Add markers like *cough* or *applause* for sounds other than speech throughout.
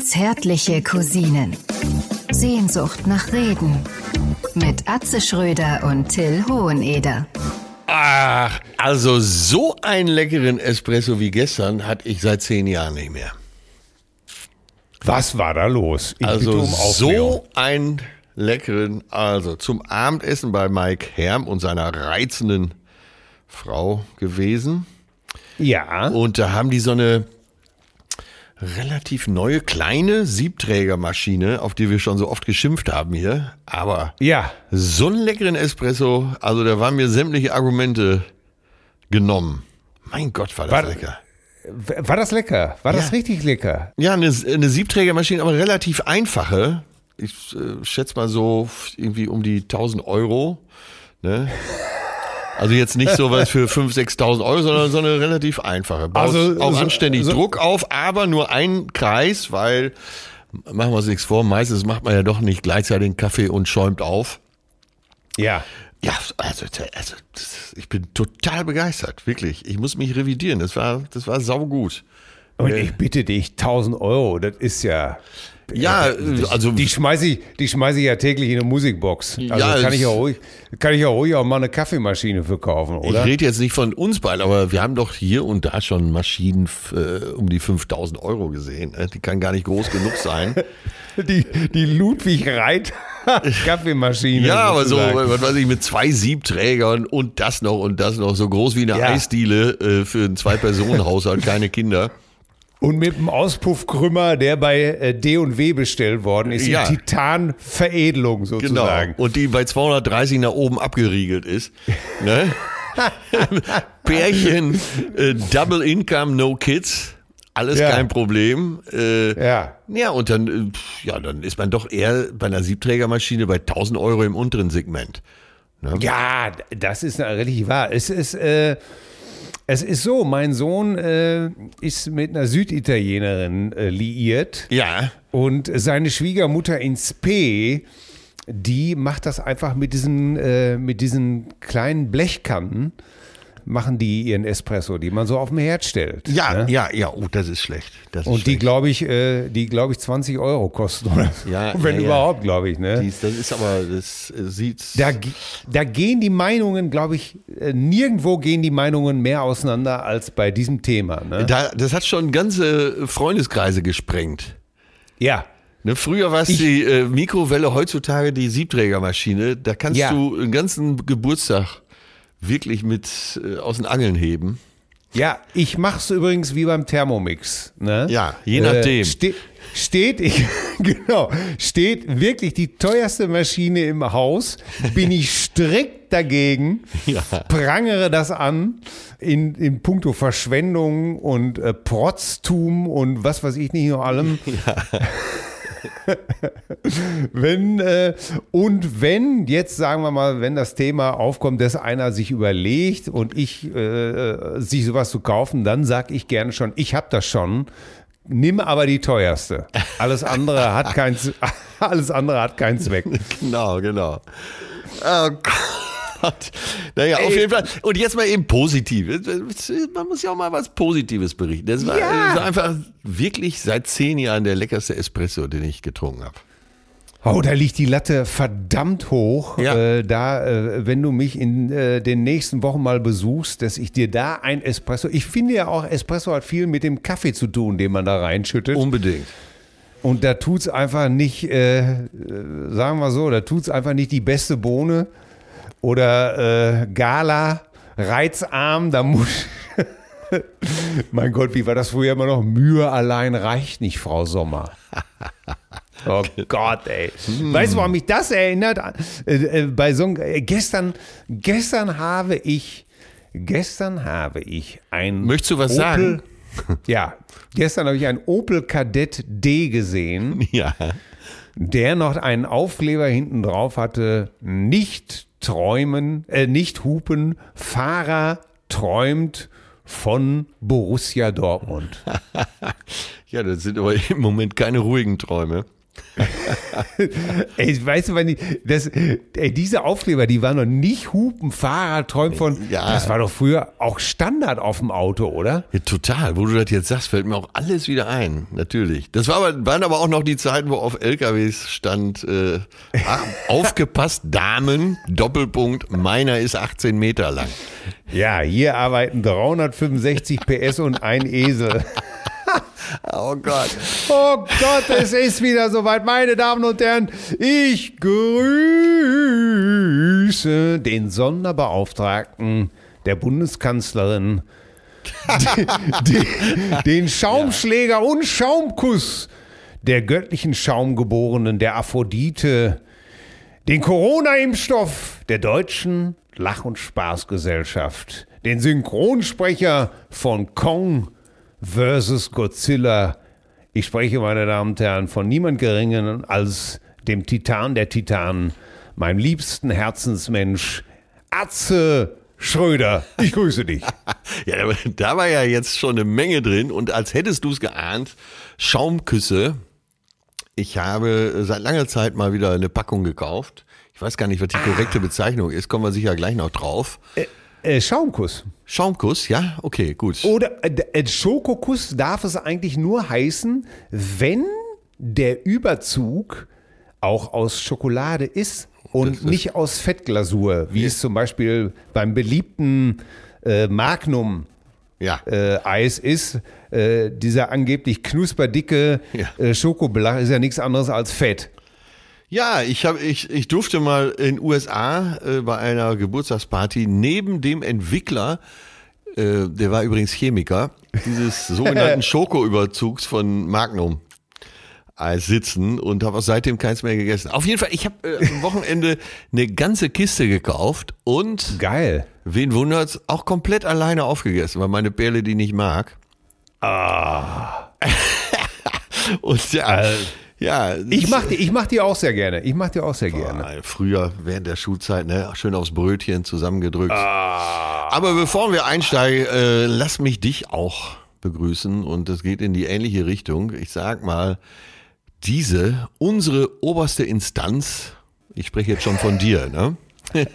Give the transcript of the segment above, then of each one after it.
Zärtliche Cousinen. Sehnsucht nach Reden. Mit Atze Schröder und Till Hoheneder. Ach, also so einen leckeren Espresso wie gestern hatte ich seit zehn Jahren nicht mehr. Was war da los? Ich Also um so einen leckeren, also zum Abendessen bei Mike Herm und seiner reizenden Frau gewesen. Ja. Und da haben die so eine relativ neue kleine Siebträgermaschine, auf die wir schon so oft geschimpft haben hier. Aber Ja. so einen leckeren Espresso, also da waren mir sämtliche Argumente genommen. Mein Gott, war das War- lecker. War das lecker? War das Ja. richtig lecker? Ja, eine, eine Siebträgermaschine, aber relativ einfache. Ich äh, schätze mal so irgendwie um die 1000 Euro. Ne? *laughs* Also jetzt nicht so was für 5.000, 6.000 Euro, sondern so eine relativ einfache. Baut Also auch so- anständig so- Druck auf, aber nur ein Kreis, weil, machen wir uns nichts vor, meistens macht man ja doch nicht gleichzeitig einen Kaffee und schäumt auf. Ja. Ja, also, also das, ich bin total begeistert, wirklich. Ich muss mich revidieren, das war, das war saugut. Und ich bitte dich, 1000 Euro, das ist ja. Ja, also Die schmeiße ich, die schmeiße ich ja täglich in eine Musikbox. Also Ja, kann ich ja ruhig, kann ich ja ruhig auch mal eine Kaffeemaschine für kaufen, Ich oder? rede jetzt nicht von uns beiden, aber wir haben doch hier und da schon Maschinen äh, um die 5000 Euro gesehen. ne? Die kann gar nicht groß genug sein. *laughs* Die, die Ludwig Reit *laughs* Kaffeemaschine. ja, aber so, was weiß ich, mit zwei Siebträgern und das noch und das noch, so groß wie eine Ja. Eisdiele äh, für einen Zwei-Personen-Haushalt, keine Kinder. Und mit dem Auspuffkrümmer, der bei äh, D&W bestellt worden ist, Ja. in Titanveredelung Genau. sozusagen. Und die bei 230 nach oben abgeriegelt ist. Ne? *laughs* Pärchen, äh, Double Income, No Kids. Alles Ja. kein Problem. Äh, Ja. Ja, und dann, äh, ja, dann ist man doch eher bei einer Siebträgermaschine bei 1000 Euro im unteren Segment. Ja, das ist richtig wahr. Es ist, äh, es ist so, mein Sohn äh, ist mit einer Süditalienerin äh, liiert Ja. und seine Schwiegermutter in Spee, die macht das einfach mit diesen, äh, mit diesen kleinen Blechkannen, machen die ihren Espresso, die man so auf dem Herd stellt. Ja, ne? ja, ja, oh, das ist schlecht. Das ist Und die, schlecht. glaube ich, äh, die, glaube ich, 20 Euro kosten. Oder? Ja, *laughs* Wenn ja, überhaupt, glaube ich. Ne? Dies, das ist aber, das äh, sieht. Da, da gehen die Meinungen, glaube ich, äh, nirgendwo gehen die Meinungen mehr auseinander als bei diesem Thema. Ne? da, das hat schon ganze Freundeskreise gesprengt. Ja. Ne, früher war es die äh, Mikrowelle, heutzutage die Siebträgermaschine. Da kannst Ja. du einen ganzen Geburtstag wirklich mit äh, aus den Angeln heben. Ja, ich mache es übrigens wie beim Thermomix. Ne? Ja, je nachdem. Äh, ste steht, ich, *laughs* genau, steht wirklich die teuerste Maschine im Haus, bin ich strikt dagegen, *laughs* Ja. prangere das an in, in puncto Verschwendung und äh, Protztum und was weiß ich nicht noch allem. *laughs* *laughs* wenn äh, und wenn jetzt sagen wir mal, wenn das Thema aufkommt, dass einer sich überlegt und ich äh, sich sowas zu kaufen, dann sag ich gerne schon, ich habe das schon. Nimm aber die teuerste. Alles andere hat kein *laughs* alles andere hat keinen Zweck. Genau, genau. Oh Gott. Naja, auf jeden Fall. Und jetzt mal eben positiv. Man muss ja auch mal was Positives berichten. Das war, Ja. das war einfach wirklich seit zehn Jahren der leckerste Espresso, den ich getrunken habe. Oh, da liegt die Latte verdammt hoch. Ja. Äh, da, äh, wenn du mich in äh, den nächsten Wochen mal besuchst, dass ich dir da ein Espresso. Ich finde ja auch, Espresso hat viel mit dem Kaffee zu tun, den man da reinschüttet. Unbedingt. Und da tut's einfach nicht, äh, äh, sagen wir so, da tut's einfach nicht die beste Bohne oder äh, Gala, reizarm, da muss. *laughs* mein Gott, wie war das früher immer noch? Mühe allein reicht nicht, Frau Sommer. *laughs* Oh Gott, ey. Weißt du, warum mich das erinnert? Äh, äh, bei so äh, gestern, gestern habe ich, gestern habe ich ein. Möchtest du was sagen? *laughs* Ja, gestern habe ich ein Opel Kadett D gesehen, Ja. der noch einen Aufkleber hinten drauf hatte. Nicht träumen, äh, nicht hupen. Fahrer träumt von Borussia Dortmund. *laughs* Ja, das sind aber im Moment keine ruhigen Träume. *laughs* ey, weißt du, wenn ich, das, ey, diese Aufkleber, die waren noch nicht Hupen, Fahrrad, träumen von. Ja. Das war doch früher auch Standard auf dem Auto, oder? Ja, total. Wo du das jetzt sagst, fällt mir auch alles wieder ein. Natürlich. Das war aber, waren aber auch noch die Zeiten, wo auf LKWs stand, äh, ach, *laughs* aufgepasst, Damen, Doppelpunkt, meiner ist 18 Meter lang. Ja, hier arbeiten 365 PS und ein Esel. *laughs* *laughs* Oh Gott. Oh Gott, es ist wieder soweit, meine Damen und Herren. Ich grüße den Sonderbeauftragten der Bundeskanzlerin, die, die, den *laughs* Schaumschläger und Schaumkuss der göttlichen Schaumgeborenen, der Aphrodite, den Corona-Impfstoff der deutschen Lach- und Spaßgesellschaft, den Synchronsprecher von Kong versus Godzilla. Ich spreche, meine Damen und Herren, von niemand Geringeren als dem Titan der Titanen, meinem liebsten Herzensmensch, Atze Schröder. Ich grüße dich. *laughs* Ja, da war ja jetzt schon eine Menge drin und als hättest du es geahnt, Schaumküsse. Ich habe seit langer Zeit mal wieder eine Packung gekauft. Ich weiß gar nicht, was die korrekte Bezeichnung ist, kommen wir sicher gleich noch drauf. Äh, Schaumkuss. Schaumkuss, ja? Okay, gut. Oder äh, äh, Schokokuss darf es eigentlich nur heißen, wenn der Überzug auch aus Schokolade ist und ist- nicht aus Fettglasur, wie es zum Beispiel beim beliebten äh, Magnum Ja. äh, Eis ist. Äh, dieser angeblich knusperdicke Ja. äh, Schokoblach ist ja nichts anderes als Fett. Ja, ich, hab, ich, ich durfte mal in USA äh, bei einer Geburtstagsparty neben dem Entwickler, äh, der war übrigens Chemiker, dieses *laughs* sogenannten Schokoüberzugs von Magnum Eis sitzen und habe auch seitdem keins mehr gegessen. Auf jeden Fall, ich habe äh, am *laughs* Wochenende eine ganze Kiste gekauft und, Geil. wen wundert's, auch komplett alleine aufgegessen, weil meine Perle die nicht mag. Ah. *laughs* und ja, ja. Ich mach, die, ich mach die auch sehr gerne. Ich mach die auch sehr gerne. Ah, Früher während der Schulzeit, ne, schön aufs Brötchen zusammengedrückt. Aber bevor wir einsteigen, äh, lass mich dich auch begrüßen und es geht in die ähnliche Richtung. Ich sag mal, diese, unsere oberste Instanz, ich spreche jetzt schon von dir, ne? *laughs*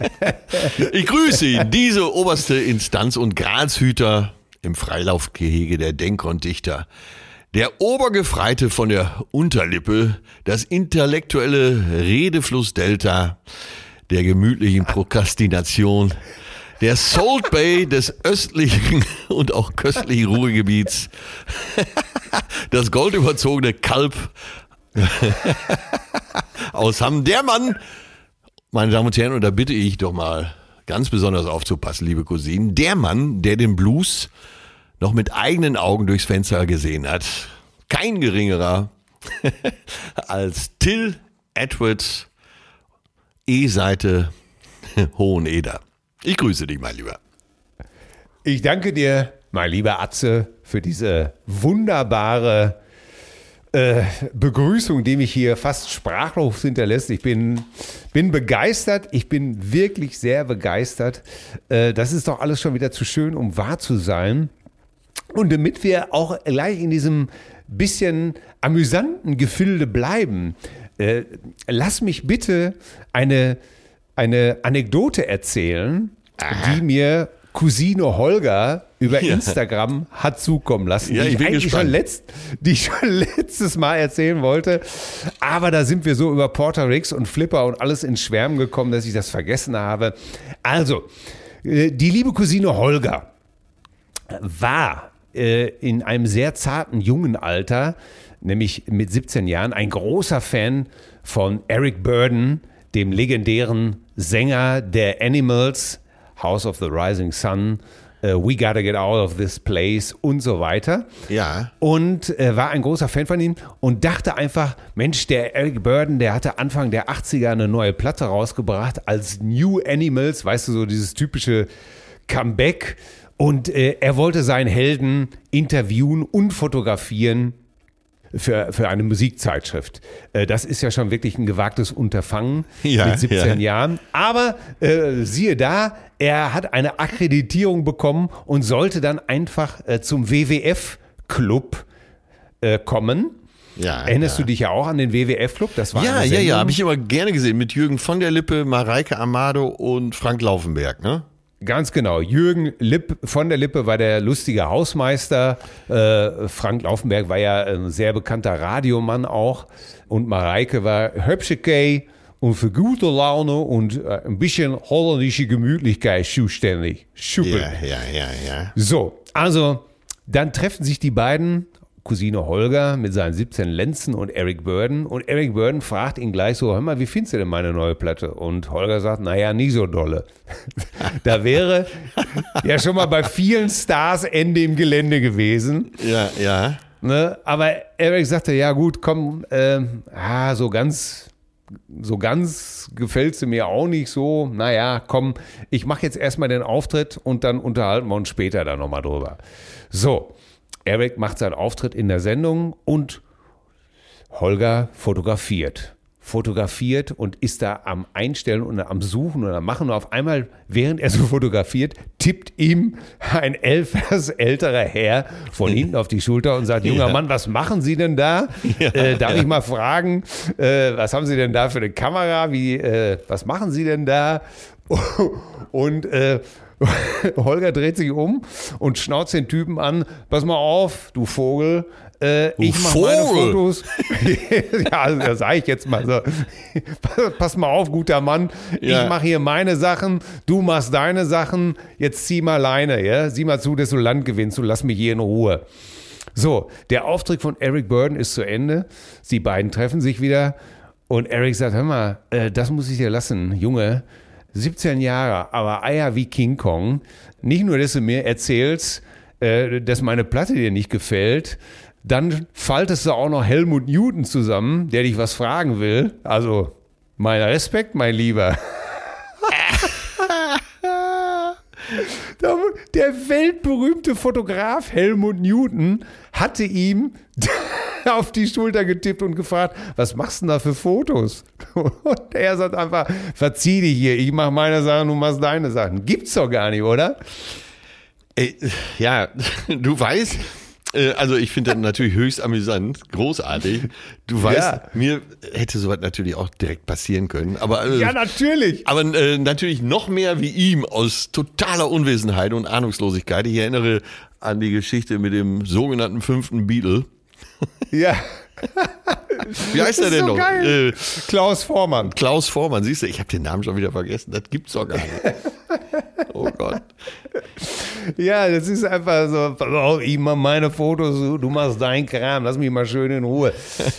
ich grüße ihn, diese oberste Instanz und Grazhüter im Freilaufgehege der Denker und Dichter. Der Obergefreite von der Unterlippe, das intellektuelle Redeflussdelta der gemütlichen Prokrastination, der Salt Bay des östlichen und auch köstlichen Ruhrgebiets, das goldüberzogene Kalb aus Hamm, der Mann, meine Damen und Herren, und da bitte ich doch mal ganz besonders aufzupassen, liebe Cousinen, der Mann, der den Blues noch mit eigenen Augen durchs Fenster gesehen hat. Kein geringerer *laughs* als Till Edward E-Seite *laughs* Hoheneder. Ich grüße dich, mein Lieber. Ich danke dir, mein lieber Atze, für diese wunderbare äh, Begrüßung, die mich hier fast sprachlos hinterlässt. Ich bin, bin begeistert. Ich bin wirklich sehr begeistert. Äh, das ist doch alles schon wieder zu schön, um wahr zu sein. Und damit wir auch gleich in diesem bisschen amüsanten Gefilde bleiben, äh, lass mich bitte eine, eine Anekdote erzählen, die mir Cousine Holger über Ja. Instagram hat zukommen lassen, Ja, die ich bin eigentlich gespannt. schon letzt, die ich schon letztes Mal erzählen wollte. Aber da sind wir so über Porter Ricks und Flipper und alles ins Schwärmen gekommen, dass ich das vergessen habe. Also, äh, die liebe Cousine Holger war äh, in einem sehr zarten jungen Alter, nämlich mit 17 Jahren, ein großer Fan von Eric Burden, dem legendären Sänger der Animals, House of the Rising Sun, äh, We Gotta Get Out of This Place und so weiter. Ja. Und äh, war ein großer Fan von ihm und dachte einfach, Mensch, der Eric Burden, der hatte Anfang der 80er eine neue Platte rausgebracht als New Animals, weißt du, so dieses typische Comeback. Und äh, er wollte seinen Helden interviewen und fotografieren für, für eine Musikzeitschrift. Äh, das ist ja schon wirklich ein gewagtes Unterfangen *laughs* Ja, mit 17 ja. Jahren. Aber äh, siehe da, er hat eine Akkreditierung bekommen und sollte dann einfach äh, zum WWF-Club äh, kommen. Ja, Erinnerst ja. du dich ja auch an den WWF-Club? Das war Ja, ja, ja, habe ich immer gerne gesehen. Mit Jürgen von der Lippe, Mareike Amado und Frank Laufenberg, ne? Ganz genau. Jürgen Lipp von der Lippe war der lustige Hausmeister. Äh, Frank Laufenberg war ja ein sehr bekannter Radiomann auch. Und Mareike war hübsche Kay und für gute Laune und äh, ein bisschen holländische Gemütlichkeit zuständig. Super. Ja, ja, ja, ja. So, also dann treffen sich die beiden, Cousine Holger mit seinen 17 Lenzen und Eric Burden. Und Eric Burden fragt ihn gleich so, hör mal, wie findest du denn meine neue Platte? Und Holger sagt, naja, nie so dolle. *laughs* da wäre ja schon mal bei vielen Stars Ende im Gelände gewesen. Ja, ja. Ne? Aber Eric sagte, ja gut, komm, ähm, ah, so ganz, so ganz gefällt sie mir auch nicht so. Naja, komm, ich mache jetzt erstmal den Auftritt und dann unterhalten wir uns später dann nochmal drüber. So, Eric macht seinen Auftritt in der Sendung und Holger fotografiert. Fotografiert und ist da am Einstellen und am Suchen und am Machen. Und auf einmal, während er so fotografiert, tippt ihm ein elfers älterer Herr von *laughs* hinten auf die Schulter und sagt, junger Ja. Mann, was machen Sie denn da? äh, darf ich mal fragen, äh, was haben Sie denn da für eine Kamera? Wie, äh, was machen Sie denn da? *laughs* Und äh, *laughs* Holger dreht sich um und schnauzt den Typen an, pass mal auf, du Vogel, äh, ich mache meine. Fotos. *laughs* ja, das sage ich jetzt mal so. *laughs* Pass mal auf, guter Mann, Ja. ich mache hier meine Sachen, du machst deine Sachen, jetzt zieh mal Leine, ja? Sieh mal zu, dass du Land gewinnst und lass mich hier in Ruhe. So, der Auftritt von Eric Burden ist zu Ende. Sie beiden treffen sich wieder und Eric sagt, hör mal, äh, das muss ich dir lassen, Junge. 17 Jahre, aber Eier wie King Kong. Nicht nur, dass du mir erzählst, äh, dass meine Platte dir nicht gefällt, dann faltest du auch noch Helmut Newton zusammen, der dich was fragen will. Also, mein Respekt, mein Lieber. *laughs* Der weltberühmte Fotograf Helmut Newton hatte ihm *laughs* auf die Schulter getippt und gefragt, was machst du denn da für Fotos? *laughs* Und er sagt einfach, verzieh dich hier, ich mach meine Sachen, du machst deine Sachen. Gibt's doch gar nicht, oder? Ey, ja, *laughs* du weißt, äh, also ich finde das natürlich höchst amüsant, großartig. Du weißt, Ja. mir hätte sowas natürlich auch direkt passieren können, aber äh, Ja, natürlich. aber äh, natürlich noch mehr wie ihm aus totaler Unwissenheit und Ahnungslosigkeit. Ich erinnere an die Geschichte mit dem sogenannten fünften Beatle. Ja. *laughs* *laughs* Wie heißt er denn so noch? Äh, Klaus Vormann. Klaus Vormann, siehst du, ich habe den Namen schon wieder vergessen. Das gibt's doch gar nicht. *laughs* Oh Gott. Ja, das ist einfach so, auf, ich mach meine Fotos, du machst dein Kram, lass mich mal schön in Ruhe.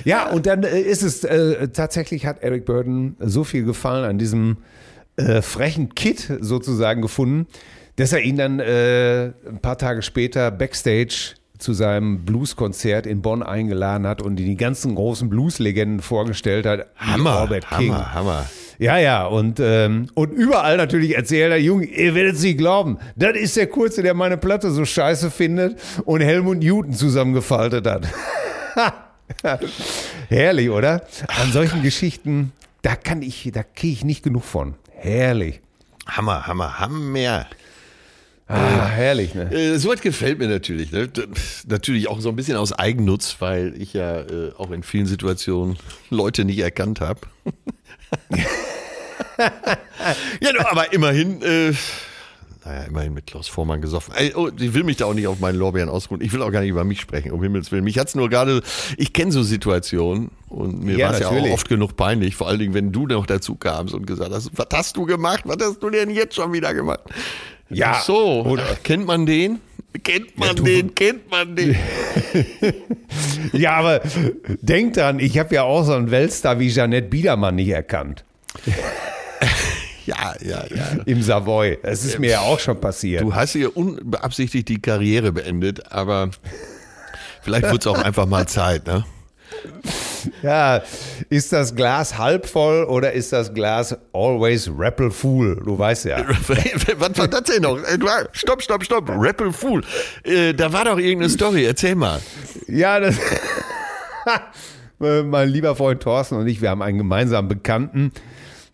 Ja, und dann äh, ist es, äh, tatsächlich hat Eric Burden so viel Gefallen an diesem äh, frechen Kid sozusagen gefunden, dass er ihn dann äh, ein paar Tage später backstage zu seinem Blueskonzert in Bonn eingeladen hat und die ganzen großen Blueslegenden vorgestellt hat. Hammer, Albert King. Hammer, Hammer. Ja, ja, und, ähm, und überall natürlich erzählt er, Junge, ihr werdet es nicht glauben, das ist der Kurze, der meine Platte so scheiße findet und Helmut Newton zusammengefaltet hat. *laughs* Herrlich, oder? An solchen Geschichten, da kann ich, da kriege ich nicht genug von. Herrlich. Hammer, Hammer, Hammer. Ah, herrlich, ne? Äh, Sowas gefällt mir natürlich. Ne? Natürlich auch so ein bisschen aus Eigennutz, weil ich ja äh, auch in vielen Situationen Leute nicht erkannt habe. *laughs* ja, aber immerhin, äh, naja, immerhin mit Klaus Vormann gesoffen. Oh, ich will mich da auch nicht auf meinen Lorbeeren ausruhen. Ich will auch gar nicht über mich sprechen, um Himmels Willen. Mich hat's nur gerade, ich kenne so Situationen und mir Ja, war es ja auch oft genug peinlich, vor allen Dingen, wenn du noch dazu kamst und gesagt hast, was hast du gemacht? Was hast du denn jetzt schon wieder gemacht? Ja, Ach so, oder- kennt man den? Kennt man du- den? Kennt man den? *laughs* Ja, aber denk dran, ich habe ja auch so einen Weltstar wie Jeanette Biedermann nicht erkannt. *laughs* Ja, ja, ja. Im Savoy. Das ist mir ja auch schon passiert. Du hast hier unbeabsichtigt die Karriere beendet, aber vielleicht wird es auch *laughs* einfach mal Zeit, ne? Ja, ist das Glas halb voll oder ist das Glas always rappel full? Du weißt ja. *laughs* Was war das denn noch? Äh, Stopp, stopp, stopp. Rappel Fool. Äh, da war doch irgendeine Story. Erzähl mal. Ja, das. *laughs* mein lieber Freund Thorsten und ich, wir haben einen gemeinsamen Bekannten,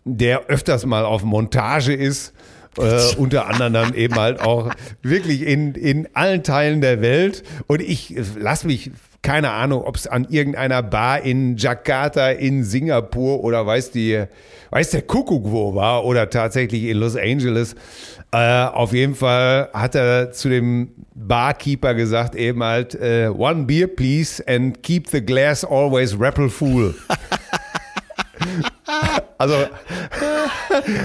der öfters mal auf Montage ist. Äh, *laughs* unter anderem dann eben halt auch wirklich in, in allen Teilen der Welt. Und ich äh, lass mich keine Ahnung, ob es an irgendeiner Bar in Jakarta, in Singapur oder weiß die, weiß der Kuckuck wo war oder tatsächlich in Los Angeles. Äh, auf jeden Fall hat er zu dem Barkeeper gesagt eben halt, äh, one beer please and keep the glass always rappel full. *laughs* Also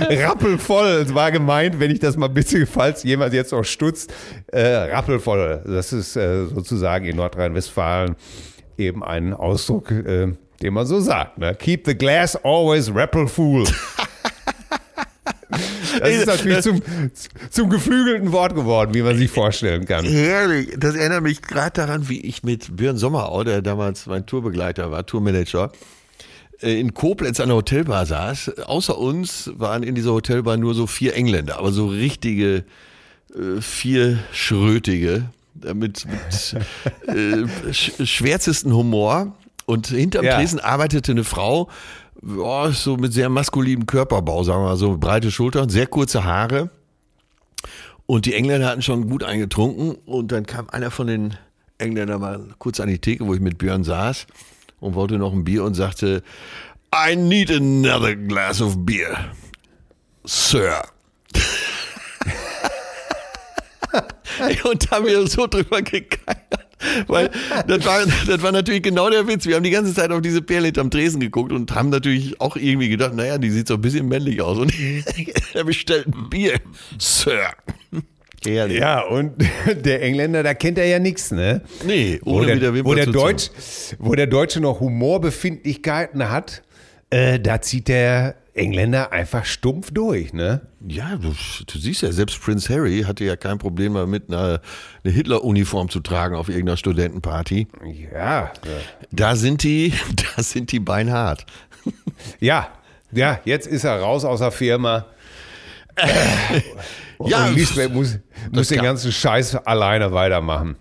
rappelvoll. Es war gemeint, wenn ich das mal bitte, falls jemand jetzt noch stutzt, äh, rappelvoll. Das ist äh, sozusagen in Nordrhein-Westfalen eben ein Ausdruck, äh, den man so sagt. Ne? Keep the glass always rappelfull. Das ist natürlich zum, zum geflügelten Wort geworden, wie man sich vorstellen kann. Herrlich. Das erinnert mich gerade daran, wie ich mit Björn Sommerau, der damals mein Tourbegleiter war, Tourmanager, in Koblenz an der Hotelbar saß. Außer uns waren in dieser Hotelbar nur so vier Engländer, aber so richtige äh, vier Schrötige äh, mit, mit äh, sch schwärzesten Humor. Und hinterm Ja. Tresen arbeitete eine Frau, ja, so mit sehr maskulinem Körperbau, sagen wir mal, so breite Schultern, sehr kurze Haare. Und die Engländer hatten schon gut eingetrunken und dann kam einer von den Engländern mal kurz an die Theke, wo ich mit Björn saß und wollte noch ein Bier und sagte, I need another glass of beer, Sir. *laughs* und haben wir so drüber gekeiert. Weil das war, das war natürlich genau der Witz. Wir haben die ganze Zeit auf diese Perle hinterm Tresen geguckt und haben natürlich auch irgendwie gedacht, naja, die sieht so ein bisschen männlich aus. Und *laughs* er bestellt ein Bier, Sir. Herrlich. Ja, und *laughs* der Engländer, da kennt er ja nichts, ne? Nee, Wo ohne der, wieder wo, der Deutsch, wo der Deutsche noch Humorbefindlichkeiten hat, äh, da zieht der Engländer einfach stumpf durch, ne? Ja, du, du siehst ja, selbst Prince Harry hatte ja kein Problem damit, eine, eine Hitler-Uniform zu tragen auf irgendeiner Studentenparty. Ja, Da sind die, *laughs* da sind die beinhart. ja, ja, jetzt ist er raus aus der Firma. *laughs* Ja, und Lisbeth muss, muss den ganzen Scheiß alleine weitermachen.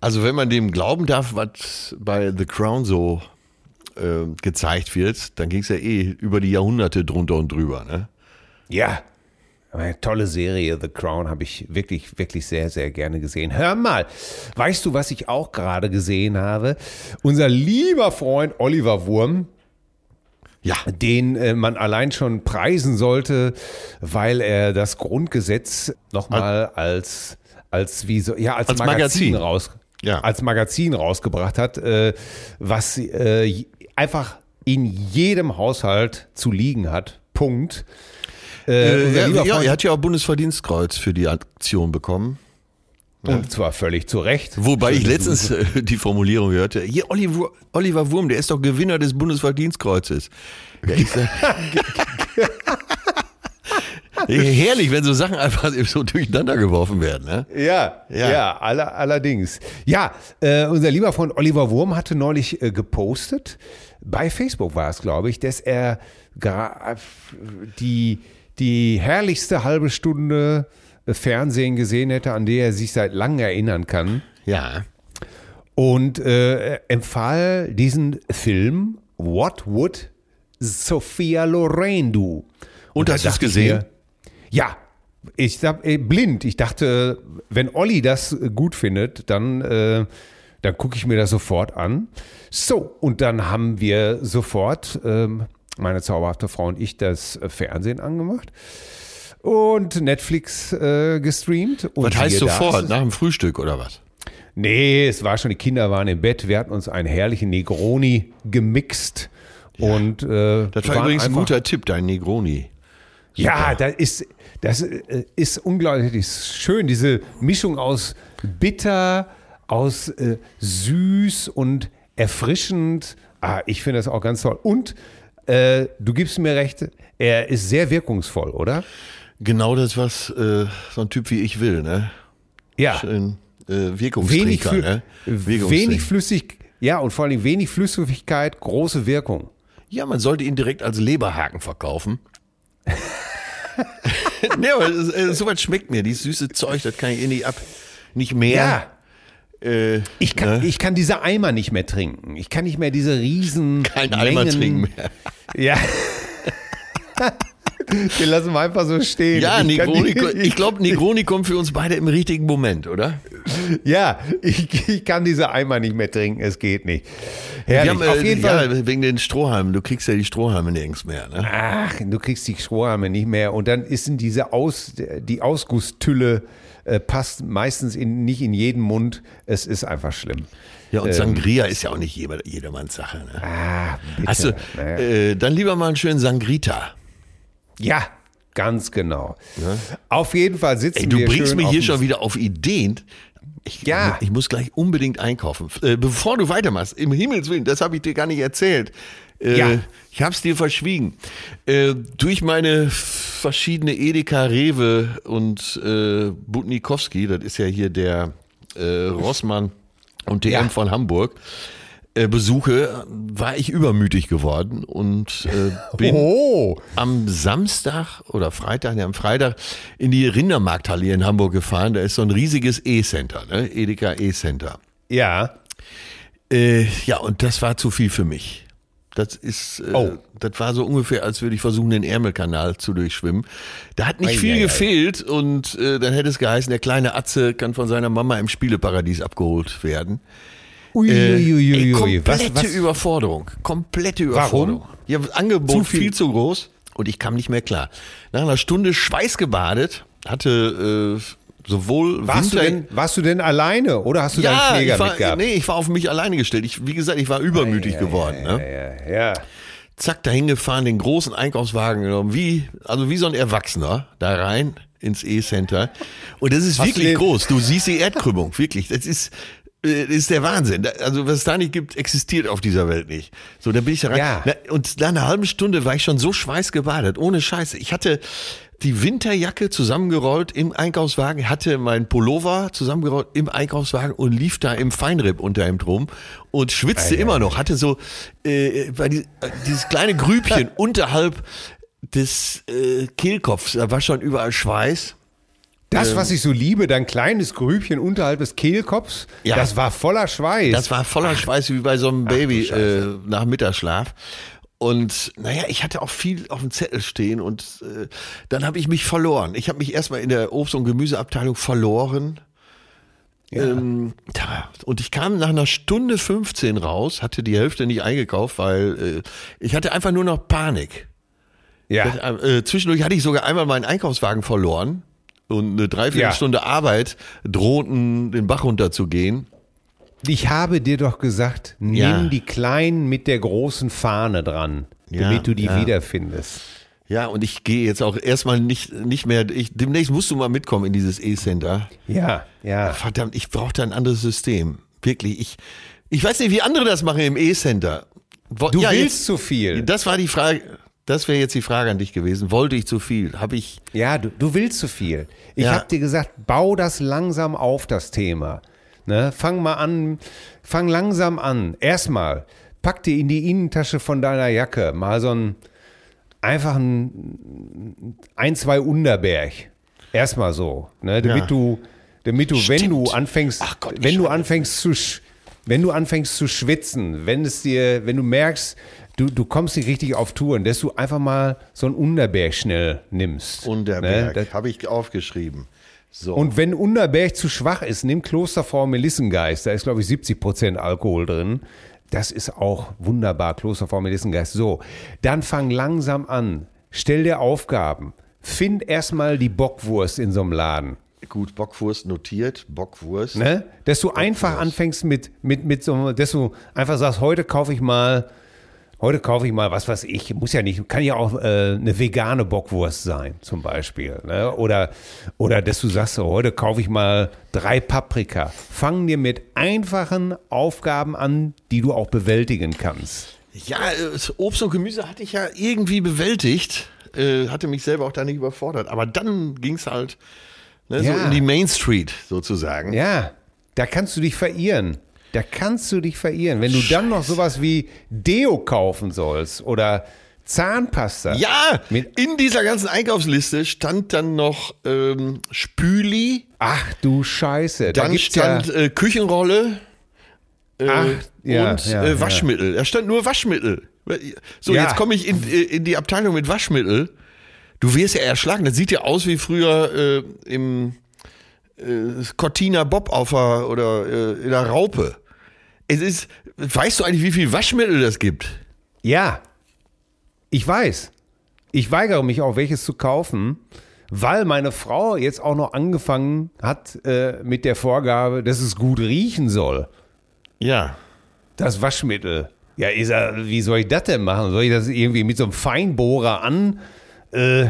Also wenn man dem glauben darf, was bei The Crown so äh, gezeigt wird, dann ging es ja eh über die Jahrhunderte drunter und drüber. Ne? Ja. Eine tolle Serie, The Crown, habe ich wirklich, wirklich sehr, sehr gerne gesehen. Hör mal, weißt du, was ich auch gerade gesehen habe? Unser lieber Freund Oliver Wurm, Ja, den äh, man allein schon preisen sollte, weil er das Grundgesetz nochmal als, als, wie so, ja, als, Als Magazin, Magazin. raus, Ja. als Magazin rausgebracht hat, äh, was äh, einfach in jedem Haushalt zu liegen hat. Punkt. Äh, unser ja, er hat ja auch Bundesverdienstkreuz für die Aktion bekommen. Und zwar völlig zu Recht. Wobei ich letztens äh, die Formulierung hörte, hier Oliver, Oliver Wurm, der ist doch Gewinner des Bundesverdienstkreuzes. Ja, ich sag, *laughs* Herrlich, wenn so Sachen einfach *laughs* so durcheinander geworfen werden. Ne? Ja, ja, Ja. aller, allerdings. Ja, äh, unser lieber Freund Oliver Wurm hatte neulich äh, gepostet, bei Facebook war es, glaube ich, dass er gra- die, die herrlichste halbe Stunde äh, Fernsehen gesehen hätte, an die er sich seit langem erinnern kann. Ja. Und äh, empfahl diesen Film What Would Sophia Loren Do? Und da hast dachte ich gesehen? mir, ja, ich hab, äh, blind. Ich dachte, wenn Olli das gut findet, dann, äh, dann gucke ich mir das sofort an. So, und dann haben wir sofort, ähm, meine zauberhafte Frau und ich, das Fernsehen angemacht und Netflix äh, gestreamt. Und Was heißt sofort? Nach dem Frühstück oder was? Nee, es war schon, die Kinder waren im Bett, wir hatten uns einen herrlichen Negroni gemixt. Und äh, Das war übrigens ein guter Tipp, dein Negroni. Ja, das ist, das äh, ist unglaublich schön, diese Mischung aus bitter, aus äh, süß und erfrischend. Ah, ich finde das auch ganz toll. Und äh, du gibst mir recht, er ist sehr wirkungsvoll, oder? Genau das, was äh, so ein Typ wie ich will, ne? Ja. Schön äh, Wenig, ne? wenig. Flüssig, ja, und vor allem wenig Flüssigkeit, große Wirkung. Ja, man sollte ihn direkt als Leberhaken verkaufen. *laughs* ne, aber äh, sowas schmeckt mir. Dieses süße Zeug, das kann ich eh nicht ab. Nicht mehr. Äh, Ich kann, ne? ich kann diese Eimer nicht mehr trinken. Ich kann nicht mehr diese riesen Kein Eimer trinken mehr. Ja. *laughs* *laughs* Den lassen wir einfach so stehen. Ja, Ich Negroni, die- ich glaube, *laughs* Negroni kommt für uns beide im richtigen Moment, oder? Ja, ich, ich kann diese Eimer nicht mehr trinken, es geht nicht. Herrlich. Wir haben, Auf äh, jeden ja, Fall. wegen den Strohhalmen. Du kriegst ja die Strohhalme nirgends mehr. Ne? Ach, du kriegst die Strohhalme nicht mehr und dann ist diese Aus, die Ausgusstülle äh, passt meistens in, nicht in jeden Mund. Es ist einfach schlimm. Ja, und Sangria ist ja auch nicht jeder, jedermanns Sache. Ne? Ähm. Ah, bitte. Hast du, Naja. äh, dann lieber mal einen schönen Sangrita. Ja, ganz genau. Auf jeden Fall sitzen Ey, du wir bringst schön mich auf hier schon wieder auf Ideen. Ich, Ja. ich muss gleich unbedingt einkaufen. Äh, bevor du weitermachst, im Himmels Willen, das habe ich dir gar nicht erzählt. Äh, Ja. Ich habe es dir verschwiegen. Äh, durch meine verschiedene Edeka, Rewe und äh, Butnikowski, das ist ja hier der äh, Rossmann und DM Ja. von Hamburg, äh, Besuche, war ich übermütig geworden und äh, *laughs* bin Oh, am Samstag oder Freitag, ne, am Freitag in die Rindermarkthalle in Hamburg gefahren. Da ist so ein riesiges E-Center, ne? Edeka E-Center. ja. Äh, ja, und das war zu viel für mich. Das ist, äh, Oh. das war so ungefähr, als würde ich versuchen, den Ärmelkanal zu durchschwimmen. Da hat nicht Ei, viel ei, ei. gefehlt und äh, dann hätte es geheißen, der kleine Atze kann von seiner Mama im Spieleparadies abgeholt werden. Äh, ey, Uiuiuiui. Was, komplette was? Überforderung. Komplette Überforderung. Ja, Angebot Zu viel. viel. zu groß und ich kam nicht mehr klar. Nach einer Stunde schweißgebadet hatte äh, sowohl Warst du, Winter... denn, warst du denn alleine oder hast du deinen ja, Pfleger ich war, mitgehabt? nee, ich war auf mich alleine gestellt. Ich, wie gesagt, ich war übermütig geworden. Ja, ne? ja, ja. Zack, dahin gefahren, den großen Einkaufswagen genommen, wie, also wie so ein Erwachsener, da rein ins E-Center. Und das ist Hast du wirklich groß. Du siehst die Erdkrümmung, wirklich. Das ist, ist der Wahnsinn. Also was es da nicht gibt, existiert auf dieser Welt nicht. So, dann bin ich da rein. Ja. Und nach einer halben Stunde war ich schon so schweißgebadet, ohne Scheiße. Ich hatte die Winterjacke zusammengerollt im Einkaufswagen, hatte mein Pullover zusammengerollt im Einkaufswagen und lief da im Feinripp Unterhemd rum und schwitzte ei, immer noch, hatte so äh, die, äh, dieses kleine Grübchen *laughs* unterhalb des äh, Kehlkopfs, da war schon überall Schweiß. Das, was ich so liebe, dein kleines Grübchen unterhalb des Kehlkopfs, Ja. das war voller Schweiß. Das war voller Schweiß wie bei so einem Baby du äh, nach Mittagsschlaf. Und naja, ich hatte auch viel auf dem Zettel stehen und äh, dann habe ich mich verloren. Ich habe mich erstmal in der Obst- und Gemüseabteilung verloren. Ähm, tja, und ich kam nach einer Stunde 15 raus, hatte die Hälfte nicht eingekauft, weil äh, ich hatte einfach nur noch Panik. ja. Äh, zwischendurch hatte ich sogar einmal meinen Einkaufswagen verloren und eine Dreiviertelstunde Arbeit drohten den Bach runterzugehen. Ich habe dir doch gesagt, nimm Ja. die kleinen mit der großen Fahne dran, Ja, damit du die ja. wiederfindest. Ja, und ich gehe jetzt auch erstmal nicht, nicht mehr, ich, demnächst musst du mal mitkommen in dieses E-Center. Ja, ja. Verdammt, ich brauche da ein anderes System. Wirklich, ich, ich weiß nicht, wie andere das machen im E-Center. Du ja, willst jetzt- zu viel. Das war die Frage, das wäre jetzt die Frage an dich gewesen. Wollte ich zu viel? Habe ich, Ja, du, du willst zu viel. Ich Ja. habe dir gesagt, bau das langsam auf, das Thema. Ne? Fang mal an, fang langsam an. Erstmal, pack dir in die Innentasche von deiner Jacke mal so ein, einfach ein, ein zwei Unterberg. Erstmal so, ne? damit Ja. du, damit du, wenn du anfängst, Ach Gott, wenn du anfängst zu, wenn du anfängst zu schwitzen, wenn es dir, wenn du merkst, du, du kommst nicht richtig auf Touren, dass du einfach mal so ein Unterberg schnell nimmst. Unterberg, Ne? Das- habe ich aufgeschrieben. So. Und wenn Unterberg zu schwach ist, nimm Klosterform Melissengeist, da ist glaube ich 70 Prozent Alkohol drin. Das ist auch wunderbar, Klosterform Melissengeist. So, dann fang langsam an, stell dir Aufgaben, find erstmal die Bockwurst in so einem Laden. Gut, Bockwurst notiert, Bockwurst. Ne? Dass du einfach anfängst mit, mit, mit so, dass du einfach sagst, heute kaufe ich mal, heute kaufe ich mal, was weiß ich, muss ja nicht, kann ja auch äh, eine vegane Bockwurst sein, zum Beispiel. Ne? Oder, oder dass du sagst, so, heute kaufe ich mal drei Paprika. Fang dir mit einfachen Aufgaben an, die du auch bewältigen kannst. Ja, Obst und Gemüse hatte ich ja irgendwie bewältigt. Äh, hatte mich selber auch da nicht überfordert. Aber dann ging es halt ne, so Ja. in die Main Street sozusagen. Ja, da kannst du dich verirren. Da kannst du dich verirren. Wenn du dann noch sowas wie Deo kaufen sollst oder Zahnpasta. Ja, in dieser ganzen Einkaufsliste stand dann noch ähm, Spüli, Ach du Scheiße. Da dann stand ja, äh, Küchenrolle äh, Ach, ja, und ja, äh. Waschmittel. Da stand nur Waschmittel. So, jetzt komme ich in, äh, in die Abteilung mit Waschmittel. Du wirst ja erschlagen. Das sieht ja aus wie früher äh, im äh, Cortina Bob auf der, oder äh, in der Raupe. Es ist, weißt du eigentlich, wie viel Waschmittel das gibt? Ja, ich weiß. Ich weigere mich auch, welches zu kaufen, weil meine Frau jetzt auch noch angefangen hat äh, mit der Vorgabe, dass es gut riechen soll. Ja. Das Waschmittel. Ja, ist er, wie soll ich das denn machen? Soll ich das irgendwie mit so einem Feinbohrer an, äh,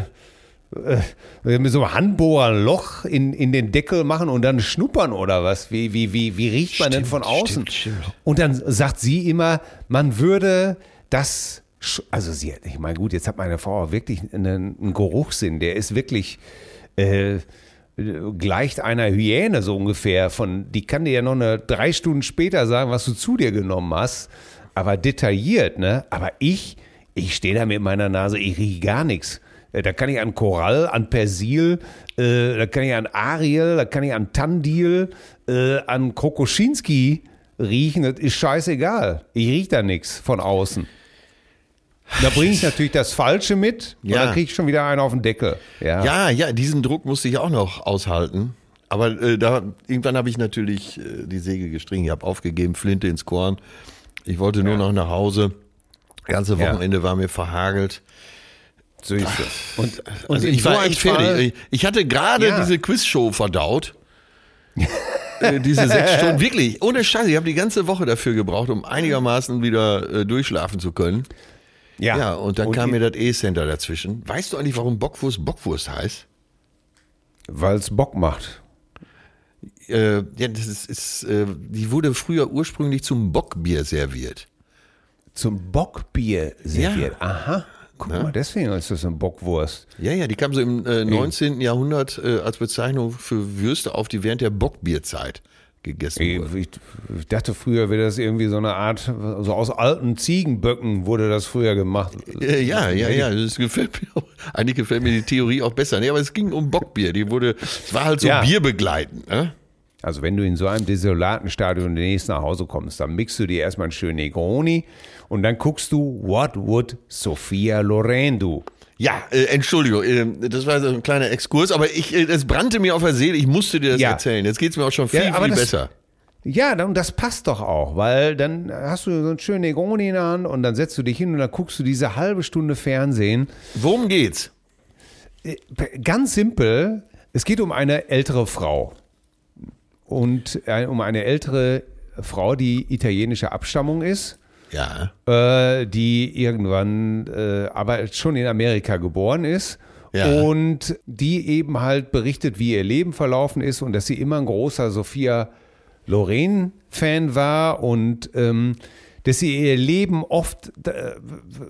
mit so einem Handbohrer ein Loch in, in den Deckel machen und dann schnuppern oder was? Wie, wie, wie, wie riecht man denn von außen? stimmt, stimmt. Und dann sagt sie immer, man würde das, also sie, ich meine, gut, jetzt hat meine Frau auch wirklich einen, einen Geruchssinn, der ist wirklich, äh, gleicht einer Hyäne so ungefähr. Von, die kann dir ja noch eine drei Stunden später sagen, was du zu dir genommen hast, aber detailliert, ne? Aber ich, ich stehe da mit meiner Nase, ich rieche gar nichts. Äh, Da kann ich an Korall, an Persil, äh, da kann ich an Ariel, da kann ich an Tandil, äh, an Krokoschinski riechen. Das ist scheißegal. Ich rieche da nichts von außen. Da bringe ich natürlich das Falsche mit und Ja. dann kriege ich schon wieder einen auf den Deckel. Ja. Ja, ja, diesen Druck musste ich auch noch aushalten. Aber äh, da irgendwann habe ich natürlich äh, die Säge gestrichen. Ich habe aufgegeben, Flinte ins Korn. Ich wollte nur noch nach Hause. Das ganze Ja. Wochenende war mir verhagelt. So ist es. Und, und Also ich war echt fertig. Ich- hatte gerade Ja. diese Quizshow verdaut. Äh, diese sechs *laughs* Stunden, wirklich, ohne Scheiße. Ich habe die ganze Woche dafür gebraucht, um einigermaßen wieder äh, durchschlafen zu können. Ja, Ja, und dann kam in- mir das E-Center dazwischen. Weißt du eigentlich, warum Bockwurst Bockwurst heißt? Weil es Bock macht. Äh, ja, das ist, ist äh, die wurde früher ursprünglich zum Bockbier serviert. Zum Bockbier serviert. Aha. Guck Ja. mal, deswegen ist das eine Bockwurst. Ja, ja, die kam so im äh, 19. Jahrhundert äh, als Bezeichnung für Würste auf, die während der Bockbierzeit gegessen wurden. ich, ich dachte früher wäre das irgendwie so eine Art, so aus alten Ziegenböcken wurde das früher gemacht. Äh, ja, ja, ja, das gefällt mir auch. Eigentlich gefällt mir die Theorie auch besser. Nee, aber es ging um Bockbier. Die wurde, es war halt so Ja. bierbegleitend. Ne? Also wenn du in so einem desolaten Stadion demnächst nach Hause kommst, dann mixst du dir erstmal einen schönen Negroni und dann guckst du, what would Sophia Loren do? Ja, äh, Entschuldigung, äh, das war so ein kleiner Exkurs, aber ich, äh, es brannte mir auf der Seele, ich musste dir das Ja. erzählen. Jetzt geht's mir auch schon viel, Ja, viel das- besser. Ja, dann, das passt doch auch, weil dann hast du so einen schönen Negroni in der Hand und dann setzt du dich hin und dann guckst du diese halbe Stunde Fernsehen. Worum geht's? Ganz simpel, es geht um eine ältere Frau. Und äh, um eine ältere Frau, die italienischer Abstammung ist, Ja. äh, die irgendwann äh, aber schon in Amerika geboren ist. Ja. Und die eben halt berichtet, wie ihr Leben verlaufen ist und dass sie immer ein großer Sophia Loren-Fan war und ähm, dass sie ihr Leben oft, äh,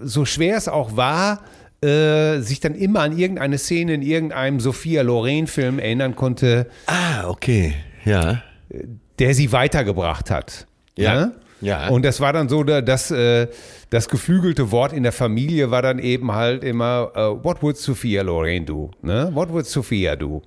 so schwer es auch war, äh, sich dann immer an irgendeine Szene in irgendeinem Sophia Loren-Film erinnern konnte, Ah, okay. Ja. der sie weitergebracht hat. Ja. Ne? Ja. Und das war dann so, da- dass äh, das geflügelte Wort in der Familie war dann eben halt immer, äh, what would Sophia Loren do? Ne? What would Sophia do?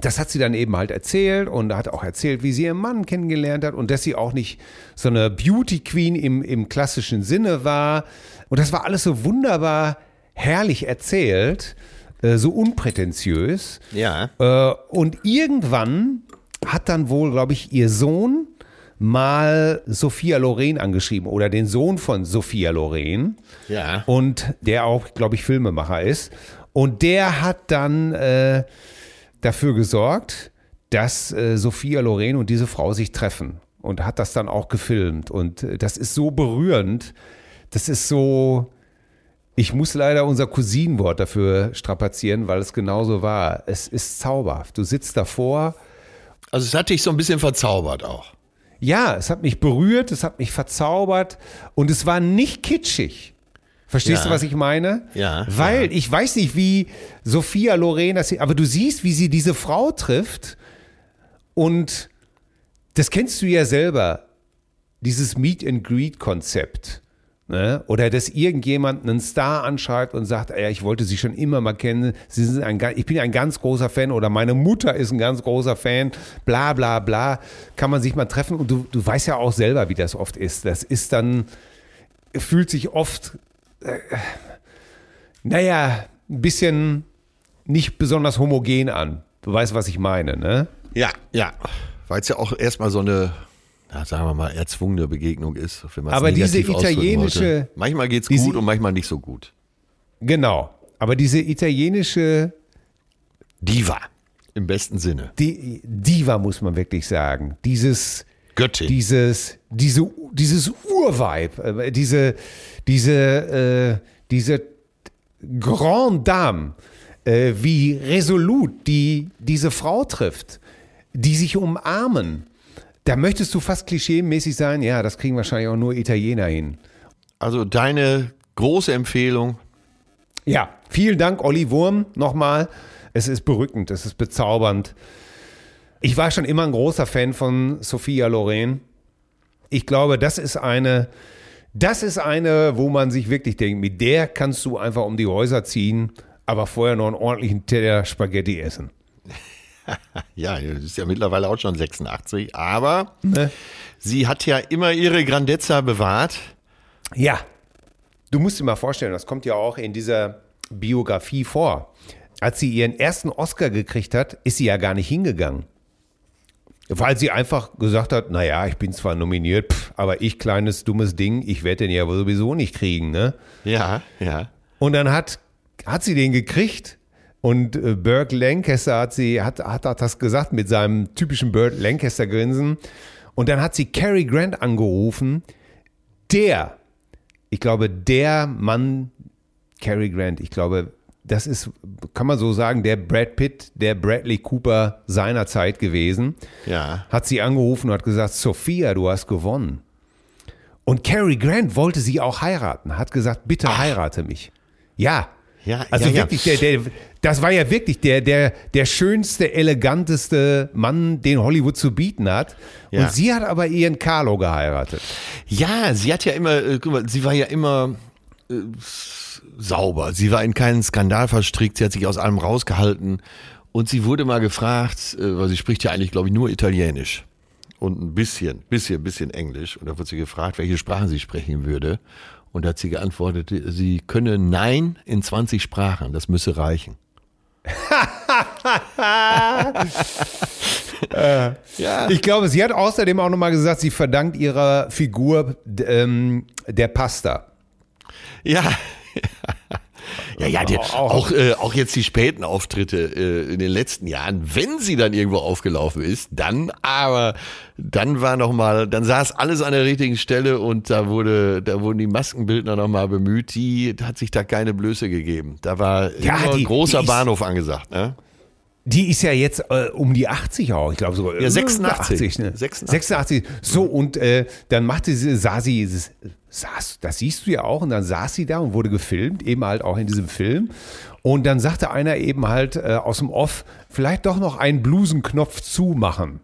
Das hat sie dann eben halt erzählt und hat auch erzählt, wie sie ihren Mann kennengelernt hat und dass sie auch nicht so eine Beauty Queen im, im klassischen Sinne war. Und das war alles so wunderbar herrlich erzählt, äh, so unprätentiös. Ja. Äh, und irgendwann hat dann wohl, glaube ich, ihr Sohn mal Sophia Loren angeschrieben oder den Sohn von Sophia Loren. Ja. Und der auch, glaube ich, Filmemacher ist. Und der hat dann äh, dafür gesorgt, dass äh, Sophia Loren und diese Frau sich treffen. Und hat das dann auch gefilmt. Und äh, das ist so berührend. Das ist so. Ich muss leider unser Cousinenwort dafür strapazieren, weil es genauso war. Es ist zauberhaft. Du sitzt davor. Also es hat dich so ein bisschen verzaubert auch. Ja, es hat mich berührt, es hat mich verzaubert und es war nicht kitschig. Verstehst Ja. du, was ich meine? Ja, Weil ich weiß nicht, wie Sophia Loren das, aber du siehst, wie sie diese Frau trifft und das kennst du ja selber, dieses Meet and Greet Konzept. Ne? Oder dass irgendjemand einen Star anschreibt und sagt, ja, ich wollte sie schon immer mal kennen, sie sind ein, ich bin ein ganz großer Fan oder meine Mutter ist ein ganz großer Fan, bla bla bla, kann man sich mal treffen und du, du weißt ja auch selber, wie das oft ist. Das ist dann, fühlt sich oft, äh, naja, ein bisschen nicht besonders homogen an. Du weißt, was ich meine, ne? Ja, ja. Weil es ja auch erstmal so eine, na, sagen wir mal, erzwungene Begegnung ist. Aber diese italienische-. Manchmal geht's diese- gut und manchmal nicht so gut. Genau. Aber diese italienische Diva. Im besten Sinne. die Diva, muss man wirklich sagen. Dieses, Göttin. dieses, diese, dieses Urvibe, äh, diese, diese, äh, diese Grande Dame, äh, wie resolut die diese Frau trifft, die sich umarmen. Da möchtest du fast klischeemäßig sein, ja, das kriegen wahrscheinlich auch nur Italiener hin. Also deine große Empfehlung. Ja, vielen Dank, Olli Wurm, nochmal. Es ist berückend, es ist bezaubernd. Ich war schon immer ein großer Fan von Sophia Loren. Ich glaube, das ist eine, das ist eine, wo man sich wirklich denkt, mit der kannst du einfach um die Häuser ziehen, aber vorher noch einen ordentlichen Teller Spaghetti essen. *laughs* Ja, das ist ja mittlerweile auch schon 86, aber Ne? sie hat ja immer ihre Grandezza bewahrt. Ja, du musst dir mal vorstellen, das kommt ja auch in dieser Biografie vor. Als sie ihren ersten Oscar gekriegt hat, ist sie ja gar nicht hingegangen. Weil sie einfach gesagt hat, naja, ich bin zwar nominiert, pff, aber ich kleines dummes Ding, ich werde den ja sowieso nicht kriegen, ne? Ja, ja. Und dann hat, hat sie den gekriegt und äh, Burt Lancaster hat sie, hat, hat, hat das gesagt mit seinem typischen Burt Lancaster Grinsen. Und dann hat sie Cary Grant angerufen, der, ich glaube, der Mann, Cary Grant, ich glaube, das ist, kann man so sagen, der Brad Pitt, der Bradley Cooper seiner Zeit gewesen Ja. hat sie angerufen und hat gesagt, Sophia, du hast gewonnen. Und Cary Grant wollte sie auch heiraten, hat gesagt, bitte heirate mich. Ja. Ja, also ja, ja. wirklich, Der, der, das war ja wirklich der, der, der schönste, eleganteste Mann, den Hollywood zu bieten hat. Ja. Und sie hat aber ihren Carlo geheiratet. Ja, sie hat ja immer, äh, guck mal, sie war ja immer äh, sauber. Sie war in keinen Skandal verstrickt, sie hat sich aus allem rausgehalten. Und sie wurde mal gefragt, äh, weil sie spricht ja eigentlich, glaube ich, nur Italienisch. Und ein bisschen, bisschen, bisschen Englisch. Und da wurde sie gefragt, welche Sprachen sie sprechen würde. Und da hat sie geantwortet, sie könne Nein in 20 Sprachen, das müsse reichen. *laughs* ja. Ich glaube, sie hat außerdem auch nochmal gesagt, sie verdankt ihrer Figur ähm, der Pasta. Ja. *laughs* Ja, ja, die, Auch- auch, äh, auch jetzt die späten Auftritte äh, in den letzten Jahren, wenn sie dann irgendwo aufgelaufen ist, dann aber, dann war noch mal, dann saß alles an der richtigen Stelle und da wurde, da wurden die Maskenbildner noch mal bemüht, die hat sich da keine Blöße gegeben. Da war Ja, die- großer die Bahnhof angesagt, ne? Die ist ja jetzt äh, um die 80 auch, ich glaube sogar. Ja, äh, 86. 80, ne? 86. 86. So, und äh, dann machte sie, sah sie, saß, das siehst du ja auch, und dann saß sie da und wurde gefilmt, eben halt auch in diesem Film. Und dann sagte einer eben halt äh, aus dem Off, vielleicht doch noch einen Blusenknopf zumachen.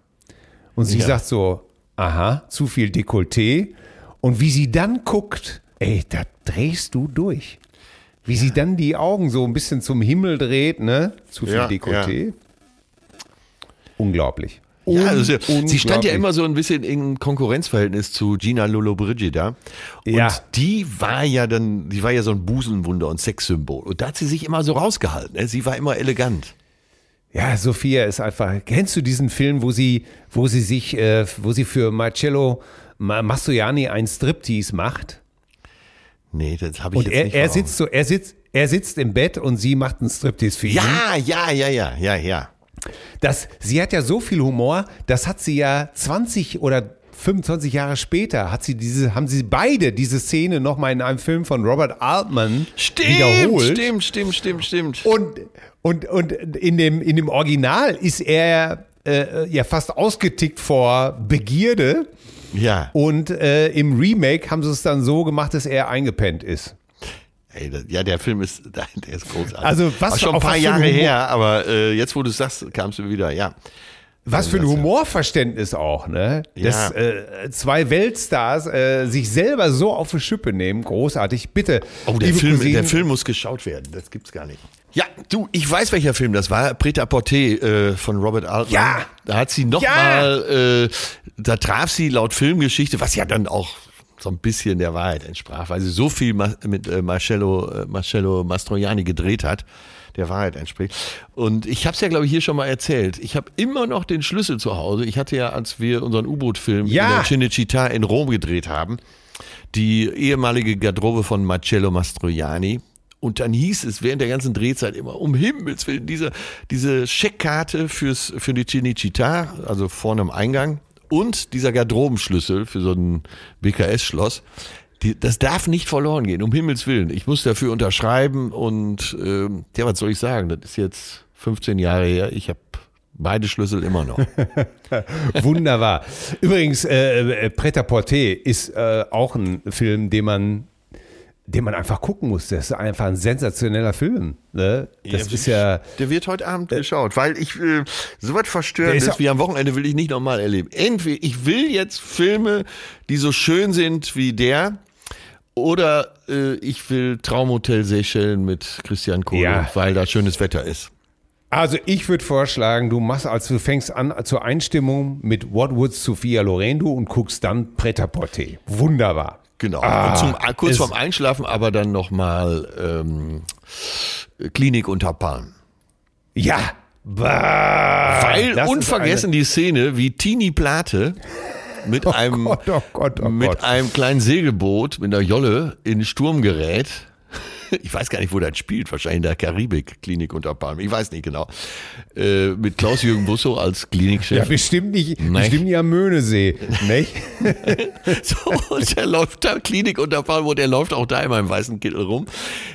Und sie Ja. sagt so, aha, zu viel Dekolleté. Und wie sie dann guckt, ey, da drehst du durch. Wie sie dann die Augen so ein bisschen zum Himmel dreht, ne? Zu viel Ja, Dekolleté. Unglaublich. Ja, also sie, stand ja immer so ein bisschen in Konkurrenzverhältnis zu Gina Lollobrigida. Und Ja. die war ja dann, die war ja so ein Busenwunder und Sexsymbol. Und da hat sie sich immer so rausgehalten. ne? Sie war immer elegant. Ja, Sophia ist einfach. Kennst du diesen Film, wo sie, wo sie sich, äh, wo sie für Marcello Ma- Mastroianni ein Striptease macht? Nee, das habe ich Und jetzt er, nicht er vor sitzt so, er sitzt, er sitzt im Bett und sie macht einen Striptease für ihn. Ja, ja, ja, ja, ja, ja. Das, sie hat ja so viel Humor, das hat sie ja 20 oder 25 Jahre später hat sie diese, haben sie beide diese Szene nochmal in einem Film von Robert Altman Stimmt, wiederholt. stimmt, stimmt, stimmt, stimmt. Und, und, und in, dem, in dem Original ist er äh, ja fast ausgetickt vor Begierde. Ja, Und äh, im Remake haben sie es dann so gemacht, dass er eingepennt ist. ey, das, ja, der Film ist, *laughs* der ist großartig. Also, was War schon ein paar Jahre her, aber äh, jetzt, wo du es sagst, kamst du wieder, ja. Was für ein. Humorverständnis auch, ne? Dass Ja. äh, zwei Weltstars äh, sich selber so auf die Schippe nehmen, großartig. Bitte, Oh, der Film, Cousinen, der Film muss geschaut werden. Das gibt's gar nicht. Ja, du, ich weiß, welcher Film das war. Preta Porté äh, von Robert Altman. Ja. Da hat sie noch Ja. mal, äh, da traf sie laut Filmgeschichte, was ja dann auch so ein bisschen der Wahrheit entsprach, weil sie so viel mit äh, Marcello, äh, Marcello Mastroianni gedreht hat, der Wahrheit entspricht. Und ich habe es ja, glaube ich, hier schon mal erzählt. Ich habe immer noch den Schlüssel zu Hause. Ich hatte ja, als wir unseren U-Boot-Film Ja. in der Cinecittà in Rom gedreht haben, die ehemalige Garderobe von Marcello Mastroianni. Und dann hieß es während der ganzen Drehzeit immer, um Himmels Willen, diese, diese Scheckkarte fürs, für die Cinecittà, also vorne am Eingang, und dieser Garderobenschlüssel für so ein BKS-Schloss, die, das darf nicht verloren gehen, um Himmels Willen. Ich muss dafür unterschreiben und ähm, ja, was soll ich sagen? Das ist jetzt 15 Jahre her. Ich habe beide Schlüssel immer noch. *laughs* Wunderbar. Übrigens, äh, äh, Pret-à-Porter ist äh, auch ein Film, den man, den man einfach gucken muss. Das ist einfach ein sensationeller Film. Ne? Das ist ja. Der wird heute Abend geschaut, weil ich äh, so was Verstörendes ist ja- wie am Wochenende will ich nicht nochmal erleben. Entweder ich will jetzt Filme, die so schön sind wie der, oder äh, ich will Traumhotel Seychellen mit Christian Kohle, Ja. weil da schönes Wetter ist. Also ich würde vorschlagen, du machst, als du fängst an zur Einstimmung mit What Would Sophia Loren und guckst dann Pret-à-Porter. Wunderbar. Genau. Ah, und zum, kurz es- vorm Einschlafen aber dann nochmal ähm, Klinik unter Palmen. Ja. Bah, Weil unvergessen die Szene, wie Tini Plate mit einem Gott, oh Gott, oh mit Gott. einem kleinen Segelboot mit einer Jolle in Sturm gerät. *laughs* Ich weiß gar nicht, wo das spielt. Wahrscheinlich in der Karibik, Klinik unter Palmen. Ich weiß nicht genau. Äh, mit Klaus-Jürgen Busso als Klinikchef. ja, bestimmt nicht, Nein. bestimmt nicht am Möhnesee. nicht? *laughs* So, und der läuft da, Klinik unter Palmen, und der läuft auch da in meinem weißen Kittel rum.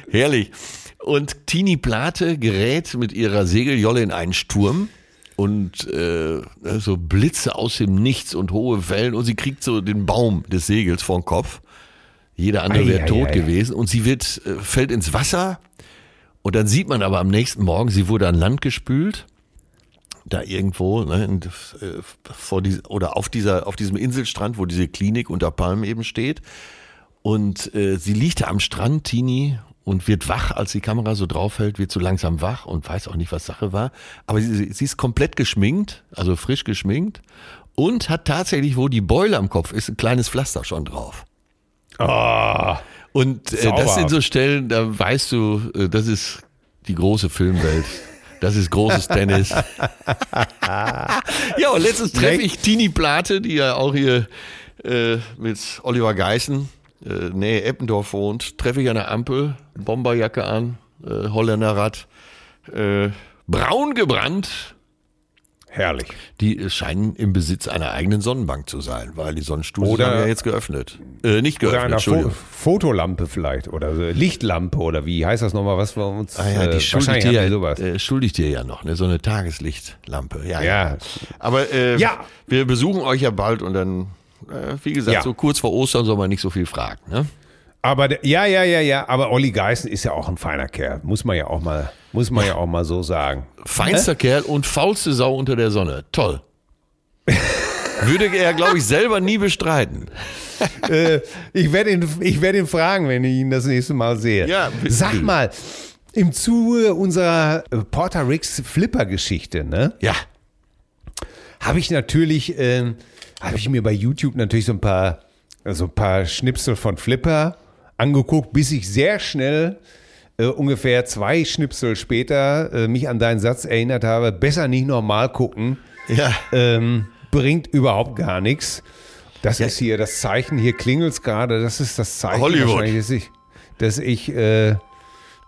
Herrlich. Und Tini Plate gerät mit ihrer Segeljolle in einen Sturm und äh, so Blitze aus dem Nichts und hohe Wellen und sie kriegt so den Baum des Segels vor den Kopf. Jeder andere Ei, wäre ei, tot ei. gewesen und sie wird, äh, fällt ins Wasser und dann sieht man aber am nächsten Morgen, sie wurde an Land gespült da irgendwo ne, in, äh, vor die, oder auf dieser auf diesem Inselstrand, wo diese Klinik unter Palmen eben steht. Und äh, sie liegt da am Strand, Tini, und wird wach, als die Kamera so draufhält, wird so langsam wach und weiß auch nicht, was Sache war. Aber sie, sie ist komplett geschminkt, also frisch geschminkt und hat tatsächlich, wo die Beule am Kopf ist, ein kleines Pflaster schon drauf. Oh, Und äh, das sind so Stellen, da weißt du, äh, das ist die große Filmwelt. Das ist großes Tennis. *laughs* ja, und letztens treffe ich Tini Plate, die ja auch hier äh, mit Oliver Geißen, äh, Nähe Eppendorf wohnt, treffe ich an der Ampel, Bomberjacke an, äh, Holländerrad, äh, braun gebrannt. Herrlich. Die scheinen im Besitz einer eigenen Sonnenbank zu sein, weil die Sonnenstudios Oder- haben ja jetzt geöffnet. Äh, nicht Oder geöffnet, einer Fo Entschuldigung. Fotolampe vielleicht oder Lichtlampe oder wie heißt das nochmal, was wir uns Ah ja, äh, die schuldig wahrscheinlich dir, sowas. äh, schuldig dir ja noch, ne? so eine Tageslichtlampe. Ja, Ja. Aber äh, Ja. wir besuchen euch ja bald und dann, äh, wie gesagt, Ja. so kurz vor Ostern soll man nicht so viel fragen. Ne? Aber der, ja, ja, ja, ja, aber Olli Geißen ist ja auch ein feiner Kerl, muss man ja auch mal, muss man ja auch mal so sagen. Feinster Kerl und faulste Sau unter der Sonne. Toll. *laughs* Würde er, glaube ich, selber nie bestreiten. äh, ich werde ihn, ich werde ihn fragen, wenn ich ihn das nächste Mal sehe. Ja, bitte. Sag mal, im Zuge unserer äh, Porter Ricks Flipper-Geschichte, ne, Ja. habe ich natürlich, ähm, habe ich mir bei YouTube natürlich so ein paar, so ein paar Schnipsel von Flipper angeguckt, bis ich sehr schnell äh, ungefähr zwei Schnipsel später äh, mich an deinen Satz erinnert habe, besser nicht normal gucken, Ja. ähm, bringt überhaupt gar nichts. Das ist hier das Zeichen, hier klingelt es gerade, das ist das Zeichen, Hollywood. dass ich, dass ich, äh,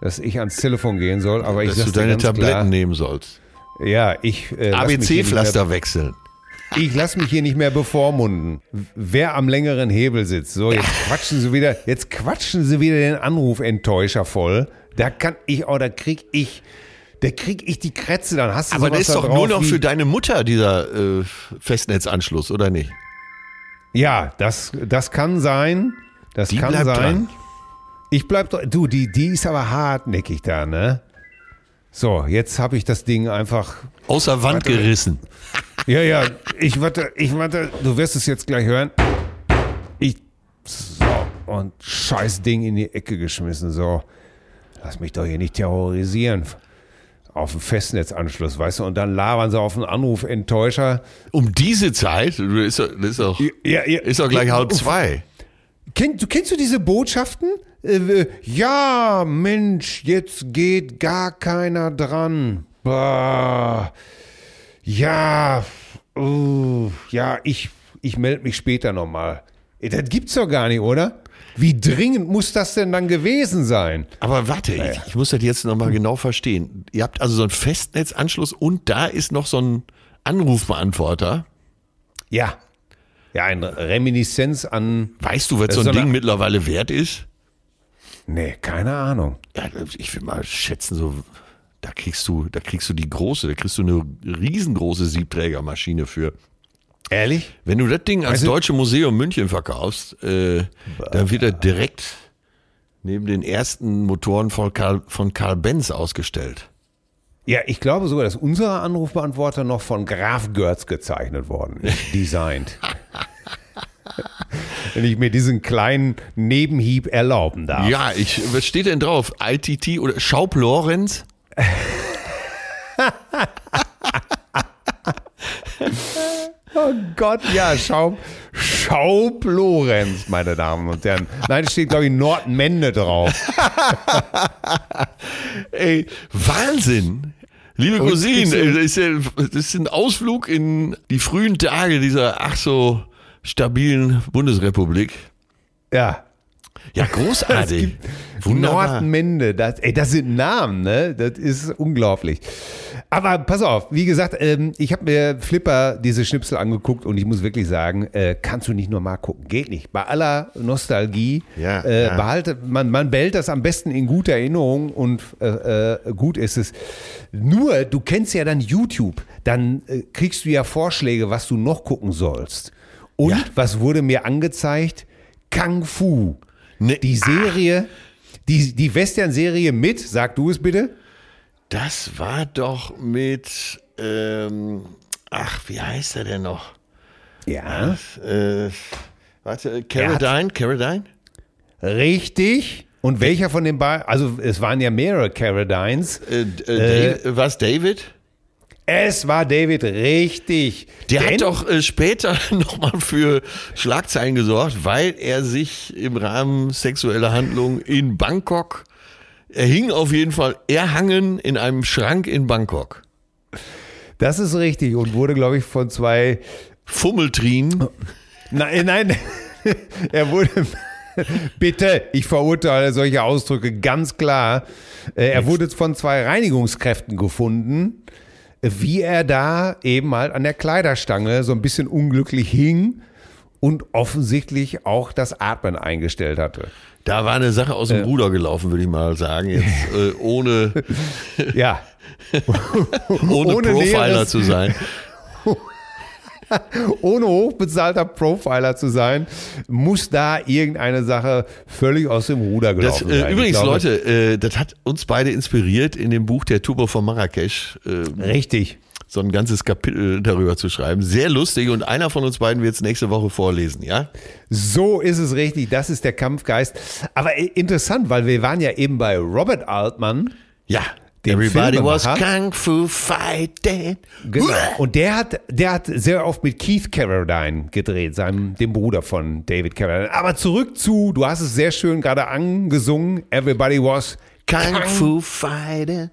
dass ich ans Telefon gehen soll, aber ich Dass du deine Tabletten klar, nehmen sollst. ja, ich äh, ABC-Pflaster wechseln. Ich lasse mich hier nicht mehr bevormunden. Wer am längeren Hebel sitzt. So, jetzt quatschen sie wieder, jetzt quatschen sie wieder den Anrufenttäuscher voll. Da kann ich, oh, da krieg ich, da krieg ich die Krätze, dann hast du Aber der ist da doch nur noch für deine Mutter, dieser äh, Festnetzanschluss, oder nicht? Ja, das, das kann sein. Das Die kann sein. dran. Ich bleib doch, du, die, die ist aber hartnäckig da, ne? So, jetzt habe ich das Ding einfach Außer Wand Warte. gerissen. *laughs* Ja, ja, ich warte, ich warte, du wirst es jetzt gleich hören. Ich, so, und scheiß Ding in die Ecke geschmissen, so. Lass mich doch hier nicht terrorisieren. Auf dem Festnetzanschluss, weißt du, und dann labern sie auf einen Anrufenttäuscher. Um diese Zeit, ist ist doch, Ja, ja, ist gleich ja, halb zwei. Kenn, du kennst du diese Botschaften? Äh, ja, Mensch, jetzt geht gar keiner dran. Bah. Ja, uh, ja, ich, ich melde mich später nochmal. Das gibt's doch gar nicht, oder? Wie dringend muss das denn dann gewesen sein? Aber warte, ich, ich muss das jetzt nochmal genau verstehen. Ihr habt also so einen Festnetzanschluss und da ist noch so ein Anrufbeantworter. Ja. Ja, eine Reminiszenz an. Weißt du, was so ein Ding mittlerweile wert ist? Nee, keine Ahnung. Ja, ich will mal schätzen, so, da kriegst du, da kriegst du die große, da kriegst du eine riesengroße Siebträgermaschine für. Ehrlich? Wenn du das Ding als Weißt du- Deutsche Museum München verkaufst, äh, dann wird er direkt neben den ersten Motoren von Karl, von Karl Benz ausgestellt. Ja, ich glaube sogar, dass unser Anrufbeantworter noch von Graf Görz gezeichnet worden ist, *laughs* designt. Wenn ich mir diesen kleinen Nebenhieb erlauben darf. Ja, ich, was steht denn drauf? ITT oder Schaub Lorenz? *laughs* Oh Gott, ja, Schaub, Schaub Lorenz, meine Damen und Herren. Nein, es steht, glaube ich, Nordmende drauf. *laughs* Ey, Wahnsinn! Liebe Cousine, das ist ein Ausflug in die frühen Tage dieser ach so stabilen Bundesrepublik. Ja. Ja, großartig. *laughs* Wunderbar. Nordmende, das, ey, das sind Namen, ne? Das ist unglaublich. Aber pass auf, wie gesagt, ähm, ich habe mir Flipper diese Schnipsel angeguckt und ich muss wirklich sagen, äh, kannst du nicht nur mal gucken, geht nicht. Bei aller Nostalgie, Ja, äh, ja. behalte, man, man behält das am besten in guter Erinnerung und äh, äh, gut ist es. Nur, du kennst ja dann YouTube, dann äh, kriegst du ja Vorschläge, was du noch gucken sollst. Und Ja. was wurde mir angezeigt? Kung Fu. Ne, Die Serie, die, die Western-Serie mit, sag du es bitte. Das war doch mit, ähm, ach, wie heißt er denn noch? Ja. Äh, warte, Caradine, Caradine? Richtig. Und welcher von den beiden, also es waren ja mehrere Caradines. Äh, äh, was, David? Es war David, richtig. Der Denn- hat doch äh, später *laughs* nochmal für Schlagzeilen gesorgt, weil er sich im Rahmen sexueller Handlungen in Bangkok, er hing auf jeden Fall erhangen in einem Schrank in Bangkok. Das ist richtig und wurde, glaube ich, von zwei. Fummeltrien. Nein, nein, *laughs* er wurde. *laughs* Bitte, ich verurteile solche Ausdrücke ganz klar. Äh, Er wurde von zwei Reinigungskräften gefunden, äh, wie er da eben halt an der Kleiderstange so ein bisschen unglücklich hing und offensichtlich auch das Atmen eingestellt hatte. Da war eine Sache aus dem Ruder gelaufen, würde ich mal sagen. Jetzt *laughs* äh, ohne, Ja, *laughs* *laughs* ohne, Ohne Profiler Näheres. zu sein. *laughs* ohne hochbezahlter Profiler zu sein, muss da irgendeine Sache völlig aus dem Ruder Das, gelaufen äh, sein. Übrigens, glaube- Leute, äh, das hat uns beide inspiriert, in dem Buch Der Turbo von Marrakesch äh, Richtig. so ein ganzes Kapitel darüber zu schreiben. Sehr lustig und einer von uns beiden wird es nächste Woche vorlesen, ja? So ist es richtig, das ist der Kampfgeist. Aber äh, interessant, weil wir waren ja eben bei Robert Altman. Ja. Everybody was. Kung Fu fighting. Genau. Und der hat, der hat sehr oft mit Keith Carradine gedreht, seinem, dem Bruder von David Carradine. Aber zurück zu, du hast es sehr schön gerade angesungen, Everybody was Kung Fu fighting.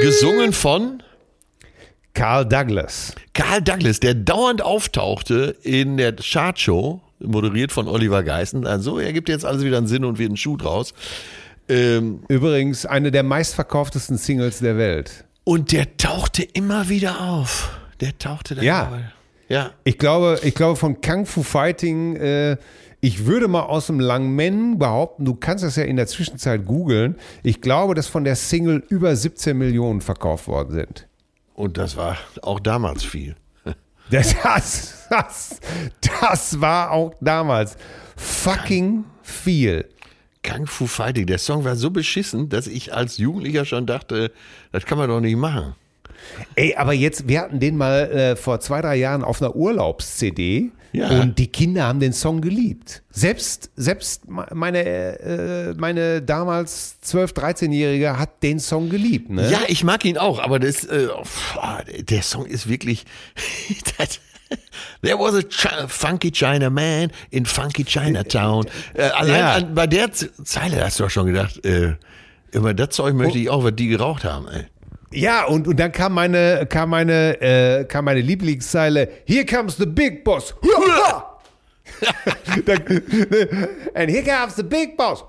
Gesungen von Carl Douglas. Carl Douglas, der dauernd auftauchte in der Chartshow, moderiert von Oliver Geißen. Also er gibt jetzt alles wieder einen Sinn und wird einen Schuh draus. Ähm, Übrigens eine der meistverkauftesten Singles der Welt. und der tauchte immer wieder auf. Der tauchte da Ja. immer wieder- Ja. Ich glaube, ich glaube von Kung Fu Fighting, äh, ich würde mal aus dem Langmen behaupten, du kannst das ja in der Zwischenzeit googeln. Ich glaube, dass von der Single über 17 Millionen verkauft worden sind. Und das war auch damals viel. *laughs* Das, das, das, das war auch damals fucking viel. Kung Fu Fighting, der Song war so beschissen, dass ich als Jugendlicher schon dachte, das kann man doch nicht machen. Ey, aber jetzt, wir hatten den mal äh, vor zwei, drei Jahren auf einer Urlaubs-CD Ja. und die Kinder haben den Song geliebt. Selbst, selbst me- meine, äh, meine damals 12-, 13-Jährige hat den Song geliebt. Ne? Ja, ich mag ihn auch, aber das, äh, pff, der Song ist wirklich, *laughs* das, *laughs* There was a Chi funky China man in funky Chinatown. *laughs* Äh, allein Ja. an, bei der Zeile hast du auch schon gedacht, äh, immer das Zeug möchte ich auch, was die geraucht haben. Ey. Ja, und, und dann kam meine, kam meine, äh, kam meine Lieblingszeile, Here comes the big boss. *laughs* Dann- And here comes the big boss.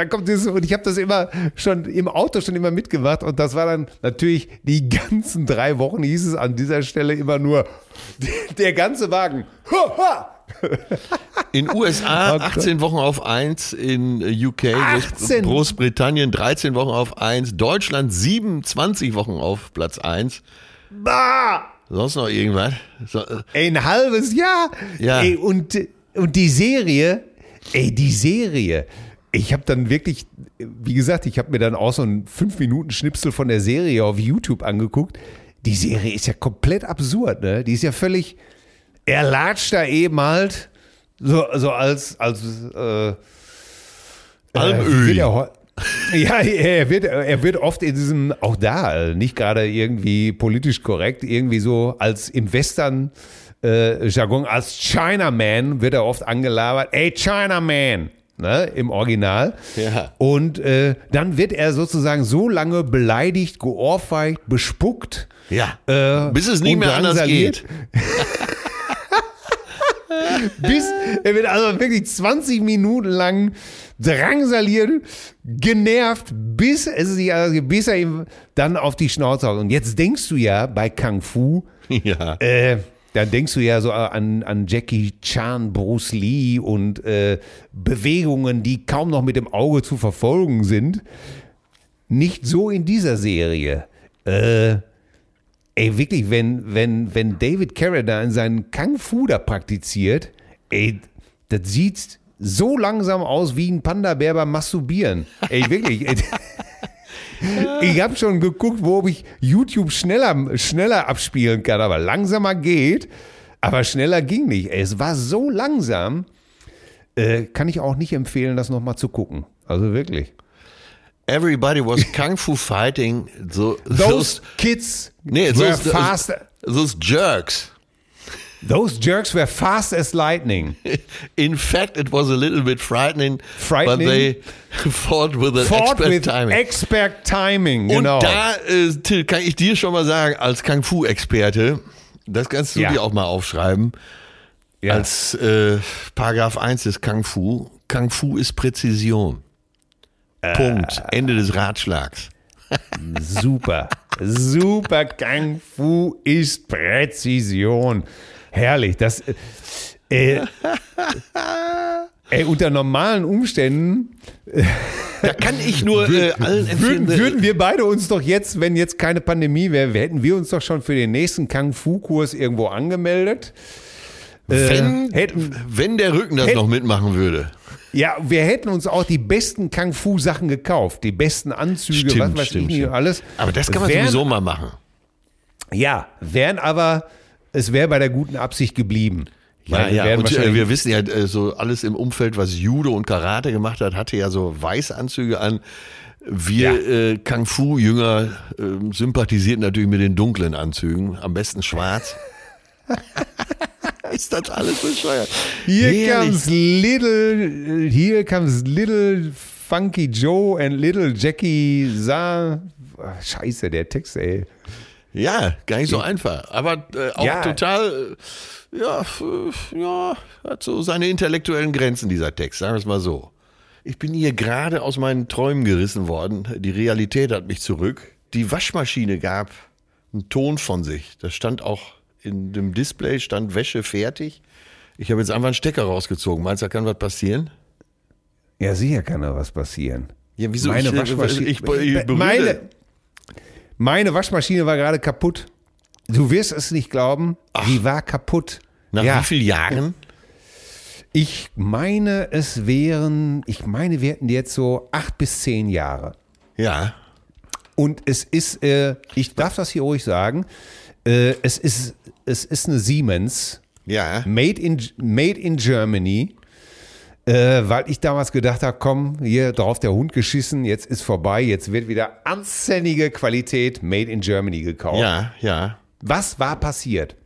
Dann kommt dieses, und ich habe das immer schon im Auto schon immer mitgemacht und das war dann natürlich die ganzen drei Wochen hieß es an dieser Stelle immer nur *laughs* der ganze Wagen. *laughs* In USA Oh Gott. 18 Wochen auf 1, in äh, UK, Groß 18? Großbritannien 13 Wochen auf 1, Deutschland 27 Wochen auf Platz 1. Bah! Sonst noch irgendwas? So, äh, Ey, ein halbes Jahr. Ja. Ey, und, und die Serie, ey, die Serie. Ich habe dann wirklich, wie gesagt, ich habe mir dann auch so einen 5-Minuten-Schnipsel von der Serie auf YouTube angeguckt. Die Serie ist ja komplett absurd, ne? Die ist ja völlig. Er latscht da eben halt so, so als, als äh, er heu- *laughs* ja, er wird, er wird oft in diesem, auch da, äh, nicht gerade irgendwie politisch korrekt, irgendwie so als im Western äh, als Chinaman wird er oft angelabert. Ey, Chinaman! Ne, Im Original. Ja. Und äh, dann wird er sozusagen so lange beleidigt, geohrfeigt, bespuckt. ja. Äh, Bis es nicht mehr anders geht. *laughs* bis er wird also wirklich 20 Minuten lang drangsaliert, genervt, bis es sich, also bis er ihm dann auf die Schnauze haut. Und jetzt denkst du ja bei Kung Fu, *laughs* Ja. äh, dann denkst du ja so an, an Jackie Chan, Bruce Lee und äh, Bewegungen, die kaum noch mit dem Auge zu verfolgen sind. Nicht so in dieser Serie. Äh, ey, wirklich, wenn, wenn, wenn David Carradine seinen Kung Fu da praktiziert, ey, das sieht so langsam aus wie ein Panda-Bär beim Masturbieren. Ey, wirklich. Ey, *laughs* ich habe schon geguckt, wo ich YouTube schneller, schneller abspielen kann, aber langsamer geht. Aber schneller ging nicht. Es war so langsam. Äh, kann ich auch nicht empfehlen, das nochmal zu gucken. Also wirklich. Everybody was *laughs* Kung Fu fighting. So, Those those, kids nee, were those, fast. those jerks. Those jerks were fast as lightning. *laughs* In fact, it was a little bit frightening, Frightening? but they *laughs* fought with an Fought expert with timing. expert timing. Und Genau. da, äh, Till, kann ich dir schon mal sagen, als Kung Fu-Experte, das kannst du Ja. dir auch mal aufschreiben, ja. als äh, Paragraph 1 des Kung Fu. Kung Fu ist Präzision. Äh. Punkt. Ende des Ratschlags. Super. Super *laughs* Kung Fu ist Präzision. Herrlich. Das, äh, ey, unter normalen Umständen Da kann ich nur äh, allen empfehlen. würden, würden wir beide uns doch jetzt, wenn jetzt keine Pandemie wäre, hätten wir uns doch schon für den nächsten Kung Fu Kurs irgendwo angemeldet. wenn, hätten- wenn der Rücken das hätten- noch mitmachen würde. Ja, wir hätten uns auch die besten Kung Fu Sachen gekauft, die besten Anzüge, Stimmt, was weiß stimmt, ich nicht stimmt. alles. Aber das kann man Wären- sowieso mal machen. Ja, wären aber, es wäre bei der guten Absicht geblieben. Ja, ja. Und äh, wir wissen ja, äh, so alles im Umfeld, was Judo und Karate gemacht hat, hatte ja so Weißanzüge an. Wir äh, Kung Fu-Jünger äh, sympathisierten natürlich mit den dunklen Anzügen, am besten schwarz. *laughs* Ist das alles bescheuert? Here Herrlich. comes little, here comes little Funky Joe and little Jackie Sa. Ah, Scheiße, der Text, ey. Ja, gar nicht so einfach. Aber äh, auch Ja. total, äh, ja, ja, hat so seine intellektuellen Grenzen, dieser Text, sagen wir es mal so. Ich bin hier gerade aus meinen Träumen gerissen worden. Die Realität hat mich zurück. Die Waschmaschine gab einen Ton von sich. Da stand auch in dem Display, stand Wäsche fertig. Ich habe jetzt einfach einen Stecker rausgezogen. Meinst du, da kann was passieren? Ja, sicher kann da was passieren. Ja, wieso? Meine ich, äh, Waschmaschine. Ich, ich, ich meine, meine Waschmaschine war gerade kaputt. Du wirst es nicht glauben, sie war kaputt. Nach ja, wie vielen Jahren? ich meine, es wären, ich meine, wir hätten jetzt so acht bis zehn Jahre. Ja. Und es ist, äh, ich darf das hier ruhig sagen, äh, es ist, es ist eine Siemens, Ja. made in, made in Germany, äh, weil ich damals gedacht habe, komm, hier drauf der Hund geschissen, jetzt ist vorbei, jetzt wird wieder anständige Qualität made in Germany gekauft. Ja, ja. Was war passiert?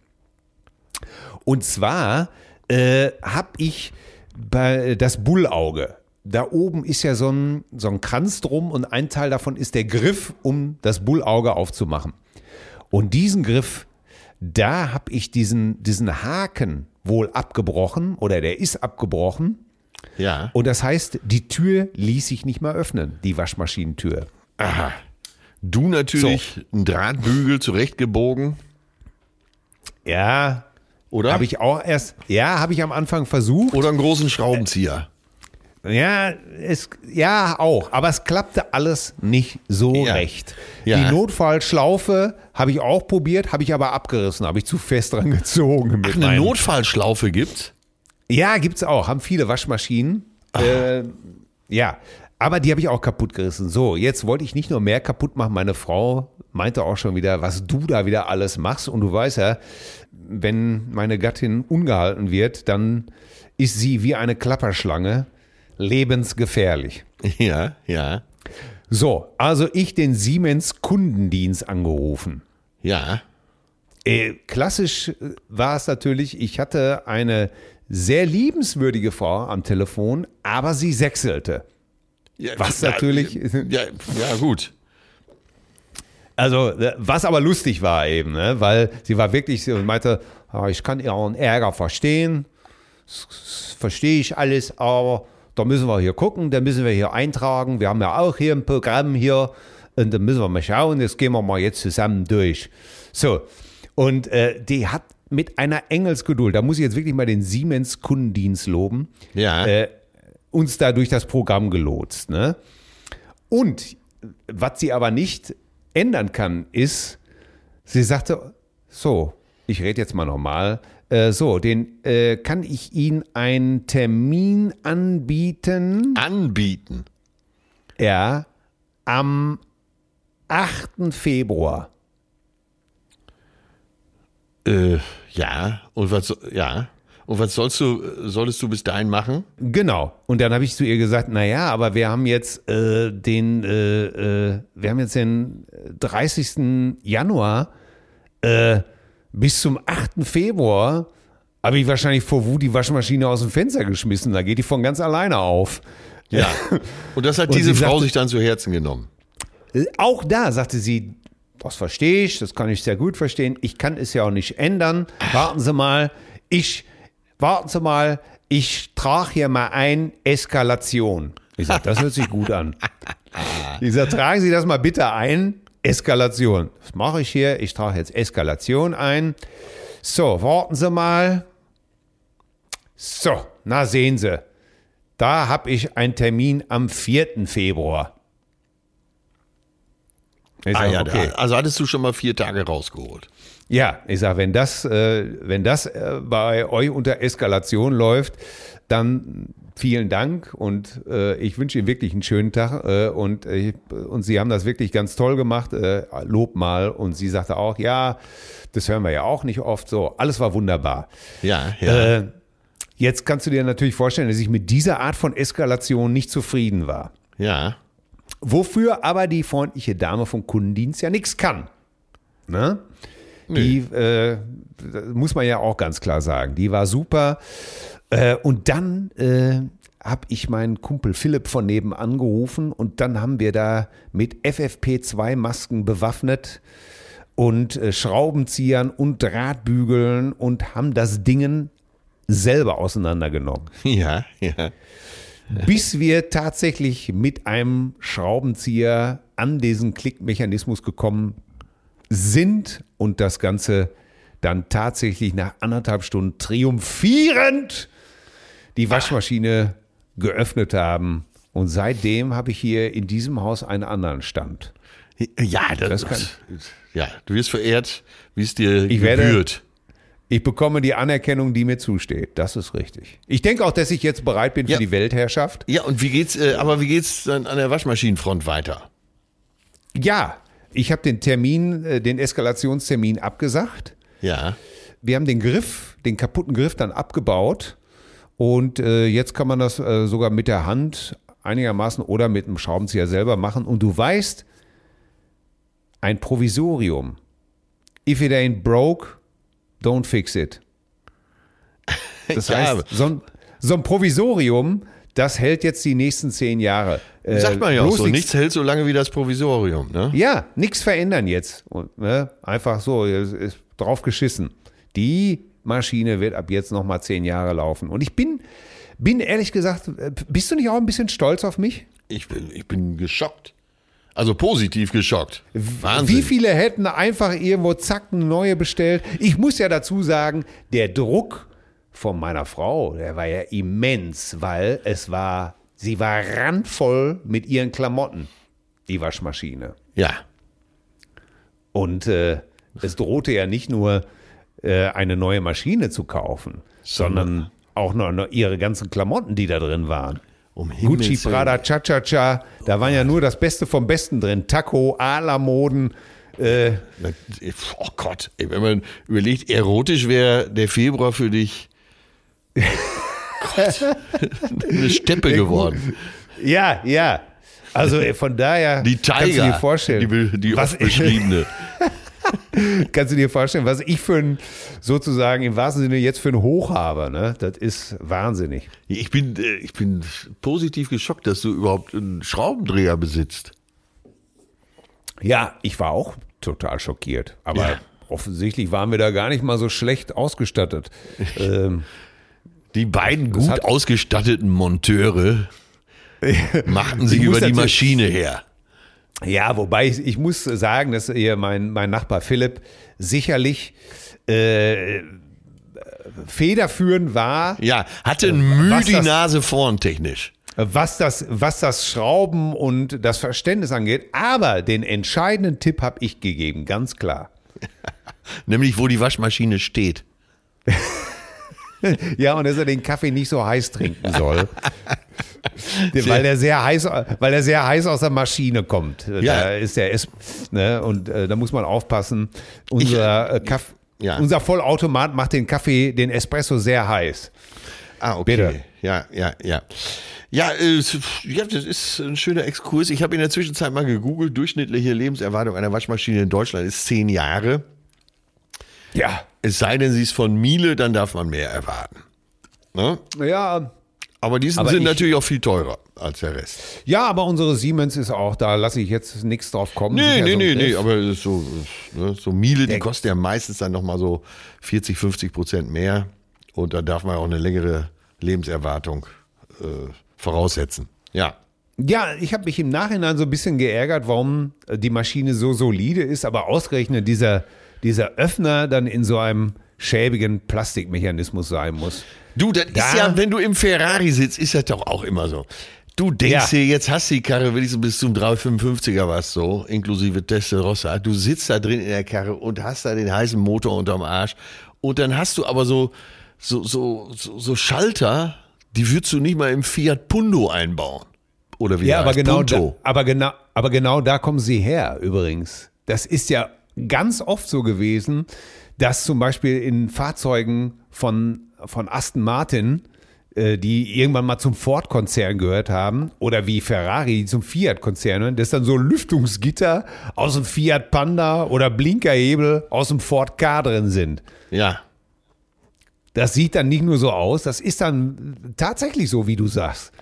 Und zwar äh, habe ich bei das Bullauge. Da oben ist ja so ein, so ein Kranz drum und ein Teil davon ist der Griff, um das Bullauge aufzumachen. Und diesen Griff, da habe ich diesen, diesen Haken wohl abgebrochen oder der ist abgebrochen. Ja. Und das heißt, die Tür ließ sich nicht mehr öffnen, die Waschmaschinentür. Aha. Du natürlich einen Drahtbügel zurechtgebogen, Ja, oder? habe ich auch erst, ja, habe ich am Anfang versucht. Oder einen großen Schraubenzieher. Ja, es, ja, auch. Aber es klappte alles nicht so Ja. recht. Ja. Die Notfallschlaufe habe ich auch probiert, habe ich aber abgerissen, habe ich zu fest dran gezogen. Mit Eine Notfallschlaufe gibt? Ja, gibt's auch. Haben viele Waschmaschinen. Äh, ja, aber die habe ich auch kaputt gerissen. So, jetzt wollte ich nicht nur mehr kaputt machen. Meine Frau meinte auch schon wieder, was du da wieder alles machst. Und du weißt ja, wenn meine Gattin ungehalten wird, dann ist sie wie eine Klapperschlange lebensgefährlich. *laughs* Ja, ja, So, also ich den Siemens Kundendienst angerufen. ja. Äh, klassisch äh, war es natürlich, ich hatte eine sehr liebenswürdige Frau am Telefon, aber sie sechselte. ja Was ja, natürlich- Ja, ja, gut. Also, äh, was aber lustig war eben, ne? weil sie war wirklich so und meinte, "Ah, ich kann ihren Ärger verstehen, das, das verstehe ich alles, aber da müssen wir hier gucken, da müssen wir hier eintragen, wir haben ja auch hier ein Programm hier und da müssen wir mal schauen, das gehen wir mal jetzt zusammen durch. So, und äh, die hat mit einer Engelsgeduld, da muss ich jetzt wirklich mal den Siemens Kundendienst loben, Ja. äh, uns da durch das Programm gelotst. Ne? Und was sie aber nicht ändern kann, ist, sie sagte, so, ich rede jetzt mal normal, äh, so, den äh, kann ich Ihnen einen Termin anbieten, Anbieten. ja, am 8. Februar. Äh, ja. Und was, ja. Und was sollst du, solltest du bis dahin machen? Genau. Und dann habe ich zu ihr gesagt, na ja, aber wir haben jetzt äh, den, äh, äh, wir haben jetzt den 30. Januar äh, bis zum 8. Februar habe ich wahrscheinlich vor Wut die Waschmaschine aus dem Fenster geschmissen. Da geht die von ganz alleine auf. Ja. *laughs* Und das hat Und diese Frau sagte- sich dann zu Herzen genommen. Äh, Auch da sagte sie, das verstehe ich, das kann ich sehr gut verstehen. Ich kann es ja auch nicht ändern. Warten Sie mal, ich, warten Sie mal, ich trage hier mal ein Eskalation. Ich sage, das hört sich gut an. Ich sage, tragen Sie das mal bitte ein, Eskalation. Das mache ich hier, ich trage jetzt Eskalation ein. So, warten Sie mal. So, na sehen Sie. Da habe ich einen Termin am 4. Februar. Ich Ah, sag, ja, okay. also hattest du schon mal vier Tage rausgeholt. Ja, ich sag, wenn das, äh, wenn das äh, bei euch unter Eskalation läuft, dann vielen Dank und äh, ich wünsche Ihnen wirklich einen schönen Tag äh, und, äh, und Sie haben das wirklich ganz toll gemacht, äh, Lob mal und sie sagte auch, ja, das hören wir ja auch nicht oft so, alles war wunderbar. Ja, ja. Äh, jetzt kannst du dir natürlich vorstellen, dass ich mit dieser Art von Eskalation nicht zufrieden war. ja. Wofür aber die freundliche Dame vom Kundendienst ja nichts kann. Ne? Die äh, muss man ja auch ganz klar sagen. Die war super. Äh, und dann äh, habe ich meinen Kumpel Philipp von nebenan gerufen und dann haben wir da mit FFP2-Masken bewaffnet und äh, Schraubenziehern und Drahtbügeln und haben das Dingen selber auseinandergenommen Ja, ja. *laughs* bis wir tatsächlich mit einem Schraubenzieher an diesen Klickmechanismus gekommen sind und das Ganze dann tatsächlich nach anderthalb Stunden triumphierend die Waschmaschine geöffnet haben. Und seitdem habe ich hier in diesem Haus einen anderen Stand. Ja, das, Das kann- ja, du wirst verehrt, wie es dir Ich werde- gebührt. Ich bekomme die Anerkennung, die mir zusteht. Das ist richtig. Ich denke auch, dass ich jetzt bereit bin für Ja. die Weltherrschaft. Ja, und wie geht's, äh, aber wie geht's dann an der Waschmaschinenfront weiter? Ja, ich habe den Termin, äh, den Eskalationstermin abgesagt. Ja. Wir haben den Griff, den kaputten Griff dann abgebaut und äh, jetzt kann man das äh, sogar mit der Hand einigermaßen oder mit einem Schraubenzieher selber machen. Und du weißt, ein Provisorium. If it ain't broke, don't fix it. Das *laughs* Ja, heißt, so ein, so ein Provisorium, das hält jetzt die nächsten zehn Jahre. Äh, Sagt man ja auch so, nichts- hält so lange wie das Provisorium. Ne? Ja, nichts verändern jetzt. Und, ne, einfach so, ist drauf geschissen. Die Maschine wird ab jetzt noch mal zehn Jahre laufen. Und ich bin, bin ehrlich gesagt, äh, bist du nicht auch ein bisschen stolz auf mich? Ich, bin, ich bin geschockt. Also positiv geschockt. Wahnsinn. Wie viele hätten einfach irgendwo zack eine neue bestellt? Ich muss ja dazu sagen, der Druck von meiner Frau, der war ja immens, weil es war, sie war randvoll mit ihren Klamotten, die Waschmaschine. Ja. Und äh, es drohte ja nicht nur äh, eine neue Maschine zu kaufen, sondern auch noch, noch ihre ganzen Klamotten, die da drin waren. Um Himmels Gucci. Prada, Cha-Cha-Cha, da waren ja nur das Beste vom Besten drin. Taco, Ala-Moden. Äh, Oh Gott, wenn man überlegt, erotisch wäre der Februar für dich *laughs* Gott, eine Steppe geworden. ja, ja. Also äh, von daher Die kannst du Tiger, dir vorstellen, die, die oft beschriebene. *laughs* *laughs* kannst du dir vorstellen, was ich für ein, sozusagen im wahrsten Sinne jetzt für ein Hoch habe. Ne? Das ist wahnsinnig. Ich bin, äh, ich bin positiv geschockt, dass du überhaupt einen Schraubendreher besitzt. Ja, ich war auch total schockiert. Aber Ja. offensichtlich waren wir da gar nicht mal so schlecht ausgestattet. *laughs* ähm, Die beiden gut ausgestatteten Monteure *laughs* machten sich über die Maschine her. Ja, wobei ich, ich muss sagen, dass hier mein, mein Nachbar Philipp sicherlich äh, federführend war, Ja, hatte Mühe was die Nase vorn technisch. was das, was das Schrauben und das Verständnis angeht. Aber den entscheidenden Tipp habe ich gegeben, ganz klar. *laughs* Nämlich, wo die Waschmaschine steht. *laughs* *laughs* Ja, und dass er den Kaffee nicht so heiß trinken soll. *laughs* weil der sehr heiß, weil der sehr heiß aus der Maschine kommt. Ja. Da ist der es, ne, und äh, da muss man aufpassen. Unser, äh, Kaff, ja. unser Vollautomat macht den Kaffee, den Espresso sehr heiß. Ah, okay. Bitte. Ja, ja, ja. Ja, äh, ja, das ist ein schöner Exkurs. Ich habe in der Zwischenzeit mal gegoogelt. Durchschnittliche Lebenserwartung einer Waschmaschine in Deutschland ist zehn Jahre. Ja. Es sei denn, sie ist von Miele, dann darf man mehr erwarten. Ne? Ja, Aber die sind ich- natürlich auch viel teurer als der Rest. ja, aber unsere Siemens ist auch, da lasse ich jetzt nichts drauf kommen. Nee, nee, so nee, nee, aber so, ne, so Miele, die kostet ja meistens dann nochmal so 40, 50 Prozent mehr. Und da darf man auch eine längere Lebenserwartung äh, voraussetzen. Ja. Ja, ich habe mich im Nachhinein so ein bisschen geärgert, warum die Maschine so solide ist, aber ausgerechnet dieser, dieser Öffner dann in so einem schäbigen Plastikmechanismus sein muss. Du, das ist Da- ja, wenn du im Ferrari sitzt, ist das doch auch immer so. Du denkst Ja. dir, jetzt hast du die Karre wenigstens bis zum 355er was so, inklusive Testarossa. Du sitzt da drin in der Karre und hast da den heißen Motor unterm Arsch. Und dann hast du aber so, so, so, so, so Schalter, die würdest du nicht mal im Fiat Punto einbauen. Oder wie Ja, aber heißt, genau, da, Punto. aber, genau, aber genau da kommen sie her übrigens. Das ist ja ganz oft so gewesen, dass zum Beispiel in Fahrzeugen von, von Aston Martin, äh, die irgendwann mal zum Ford-Konzern gehört haben, oder wie Ferrari die zum Fiat-Konzern gehören, dass dann so Lüftungsgitter aus dem Fiat Panda oder Blinkerhebel aus dem Ford K drin sind. Ja. Das sieht dann nicht nur so aus, das ist dann tatsächlich so, wie du sagst.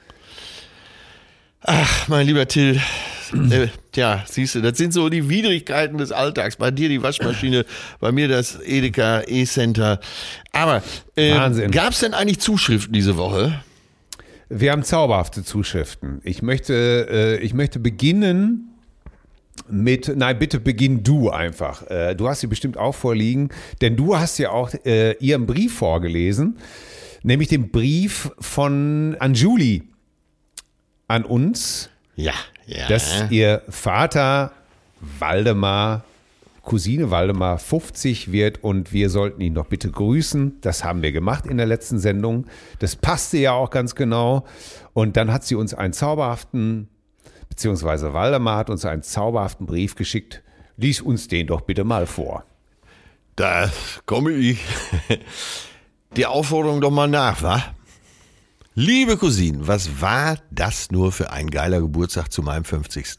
Ach, mein lieber Till, äh, ja, siehst du, das sind so die Widrigkeiten des Alltags. Bei dir die Waschmaschine, bei mir das Edeka E-Center. Aber äh, gab es denn eigentlich Zuschriften diese Woche? Wir haben zauberhafte Zuschriften. Ich möchte, äh, ich möchte beginnen mit, nein, bitte beginn du einfach. Äh, du hast sie bestimmt auch vorliegen, denn du hast ja auch äh, ihren Brief vorgelesen, nämlich den Brief von Anjuli an uns, Ja, ja. dass ihr Vater Waldemar, Cousine Waldemar 50 wird und wir sollten ihn doch bitte grüßen. Das haben wir gemacht in der letzten Sendung. Das passte ja auch ganz genau. Und dann hat sie uns einen zauberhaften, beziehungsweise Waldemar hat uns einen zauberhaften Brief geschickt. Lies uns den doch bitte mal vor. da komme ich *laughs* der Aufforderung doch mal nach, wa? Liebe Cousine, was war das nur für ein geiler Geburtstag zu meinem 50.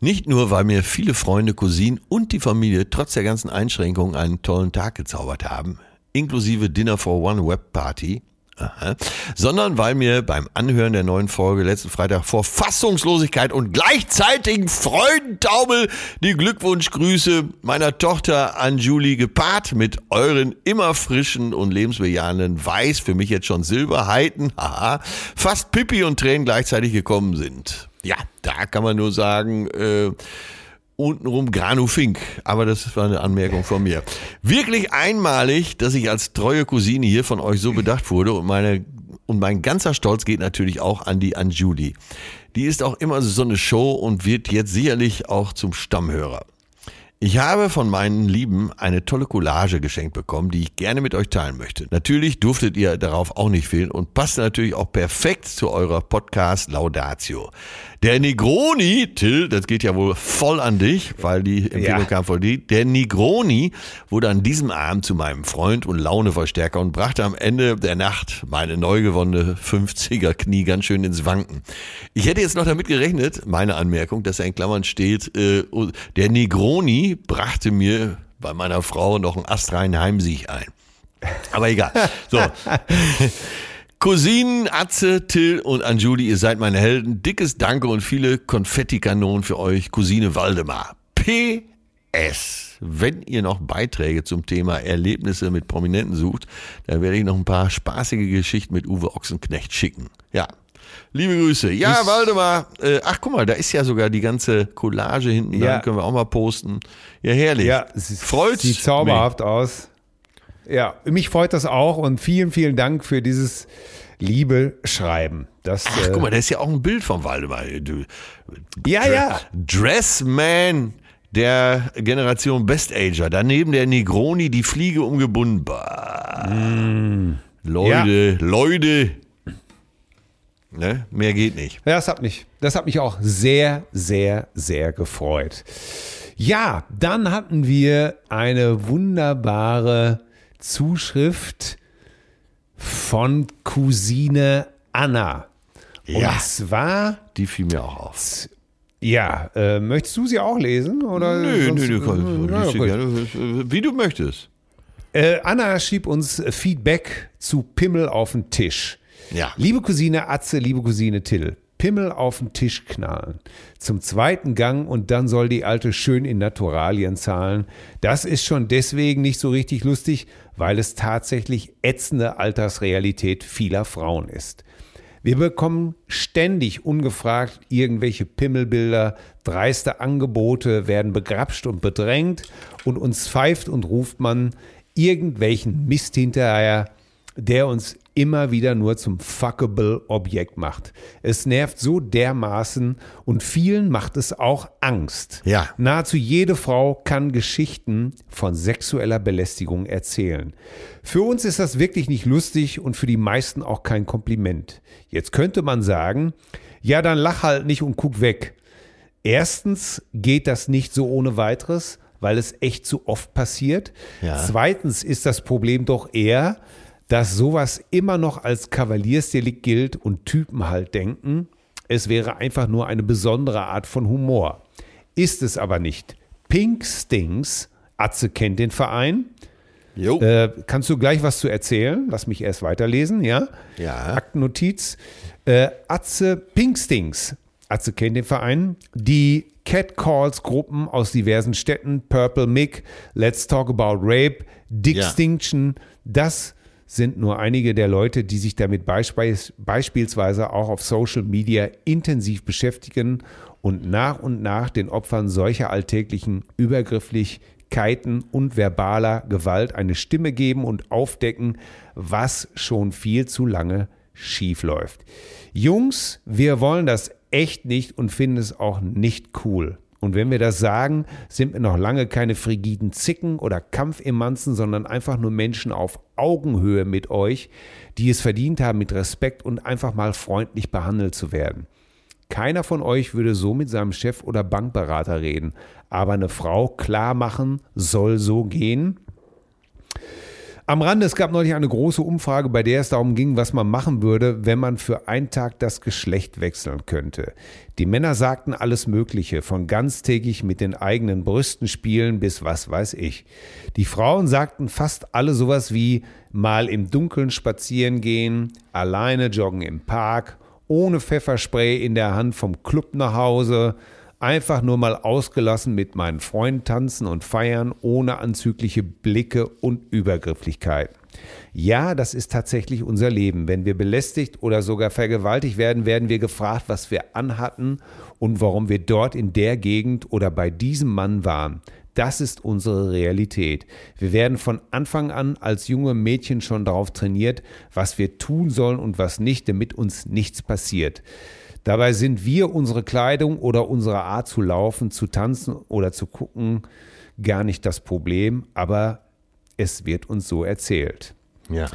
Nicht nur, weil mir viele Freunde, Cousinen und die Familie trotz der ganzen Einschränkungen einen tollen Tag gezaubert haben. inklusive Dinner for One Webparty. Aha. Sondern weil mir beim Anhören der neuen Folge letzten Freitag vor Fassungslosigkeit und gleichzeitigen Freudentaumel die Glückwunschgrüße meiner Tochter Anjuli gepaart mit euren immer frischen und lebensbejahenden Weiß, für mich jetzt schon Silberheiten, haha, fast Pippi und Tränen gleichzeitig gekommen sind. Ja, da kann man nur sagen, äh, untenrum Granu Fink. Aber das war eine Anmerkung von mir. Wirklich einmalig, dass ich als treue Cousine hier von euch so bedacht wurde und meine und mein ganzer Stolz geht natürlich auch an die Anjuli. Die ist auch immer so eine Show und wird jetzt sicherlich auch zum Stammhörer. Ich habe von meinen Lieben eine tolle Collage geschenkt bekommen, die ich gerne mit euch teilen möchte. Natürlich durftet ihr darauf auch nicht fehlen und passt natürlich auch perfekt zu eurer Podcast Laudatio. Der Negroni, Till, das geht ja wohl voll an dich, weil die Empfehlung Ja. kam von dir. Der Negroni wurde an diesem Abend zu meinem Freund und Launeverstärker und brachte am Ende der Nacht meine neu gewonnene 50er Knie ganz schön ins Wanken. Ich hätte jetzt noch damit gerechnet, meine Anmerkung, dass da in Klammern steht, äh, der Negroni brachte mir bei meiner Frau noch einen astreinen Heimsieg ein. Aber egal. So. *laughs* Cousinen, Atze, Till und Anjuli, ihr seid meine Helden. Dickes Danke und viele Konfettikanonen für euch, Cousine Waldemar. PS. Wenn ihr noch Beiträge zum Thema Erlebnisse mit Prominenten sucht, dann werde ich noch ein paar spaßige Geschichten mit Uwe Ochsenknecht schicken. Ja. Liebe Grüße. Ja, Waldemar. Äh, ach, guck mal, da ist ja sogar die ganze Collage hinten Ja. dran. Können wir auch mal posten. Ja, herrlich. Ja, Freut sieht zauberhaft aus. Ja, mich freut das auch und vielen, vielen Dank für dieses liebe Schreiben. Das, Ach, äh, guck mal, da ist ja auch ein Bild von Waldemar. Du, ja, ja. Dressman der Generation Best Ager. Daneben der Negroni, die Fliege umgebunden. Bah. Leute, Leute. Ne? Mehr geht nicht. Ja, Das hat mich, das hat mich auch sehr, sehr, sehr gefreut. Ja, dann hatten wir eine wunderbare Zuschrift von Cousine Anna. Und Ja. zwar, Die fiel mir auch auf. ja, äh, möchtest du sie auch lesen? Oder Nö, sonst- nö, du kannst, Ja, liest sie gut. gerne, wie du möchtest. Äh, Anna schrieb uns Feedback zu Pimmel auf den Tisch. Ja. Liebe Cousine Atze, liebe Cousine Till, Pimmel auf den Tisch knallen. Zum zweiten Gang und dann soll die Alte schön in Naturalien zahlen. Das ist schon deswegen nicht so richtig lustig, weil es tatsächlich ätzende Altersrealität vieler Frauen ist. Wir bekommen ständig ungefragt irgendwelche Pimmelbilder, dreiste Angebote werden begrapscht und bedrängt und uns pfeift und ruft man irgendwelchen Mist hinterher, der uns immer wieder nur zum fuckable Objekt macht. Es nervt so dermaßen und vielen macht es auch Angst. Ja. Nahezu jede Frau kann Geschichten von sexueller Belästigung erzählen. Für uns ist das wirklich nicht lustig und für die meisten auch kein Kompliment. Jetzt könnte man sagen, ja, dann lach halt nicht und guck weg. Erstens geht das nicht so ohne weiteres, weil es echt zu oft passiert. Ja. Zweitens ist das Problem doch eher, dass sowas immer noch als Kavaliersdelikt gilt und Typen halt denken, es wäre einfach nur eine besondere Art von Humor. Ist es aber nicht. Pink Stings, Atze kennt den Verein. Jo. Äh, kannst du gleich was zu erzählen? Lass mich erst weiterlesen, ja? Ja. Aktennotiz. Äh, Atze Pinkstings. Atze kennt den Verein. Die Catcalls-Gruppen aus diversen Städten, Purple Mick, Let's Talk About Rape, Dickstinction, das sind nur einige der Leute, die sich damit beispielsweise auch auf Social Media intensiv beschäftigen und nach und nach den Opfern solcher alltäglichen Übergrifflichkeiten und verbaler Gewalt eine Stimme geben und aufdecken, was schon viel zu lange schief läuft. Jungs, wir wollen das echt nicht und finden es auch nicht cool. Und wenn wir das sagen, sind wir noch lange keine frigiden Zicken oder Kampfemanzen, sondern einfach nur Menschen auf Augenhöhe mit euch, die es verdient haben, mit Respekt und einfach mal freundlich behandelt zu werden. Keiner von euch würde so mit seinem Chef oder Bankberater reden, aber eine Frau klar machen, soll so gehen. Am Rande, es gab neulich eine große Umfrage, bei der es darum ging, was man machen würde, wenn man für einen Tag das Geschlecht wechseln könnte. Die Männer sagten alles Mögliche, von ganztägig mit den eigenen Brüsten spielen bis was weiß ich. Die Frauen sagten fast alle sowas wie mal im Dunkeln spazieren gehen, alleine joggen im Park, ohne Pfefferspray in der Hand vom Club nach Hause, Einfach nur mal ausgelassen mit meinen Freunden tanzen und feiern, ohne anzügliche Blicke und Übergrifflichkeit. Ja, das ist tatsächlich unser Leben. Wenn wir belästigt oder sogar vergewaltigt werden, werden wir gefragt, was wir anhatten und warum wir dort in der Gegend oder bei diesem Mann waren. Das ist unsere Realität. Wir werden von Anfang an als junge Mädchen schon darauf trainiert, was wir tun sollen und was nicht, damit uns nichts passiert. Dabei sind wir unsere Kleidung oder unsere Art zu laufen, zu tanzen oder zu gucken gar nicht das Problem, aber es wird uns so erzählt. Ja.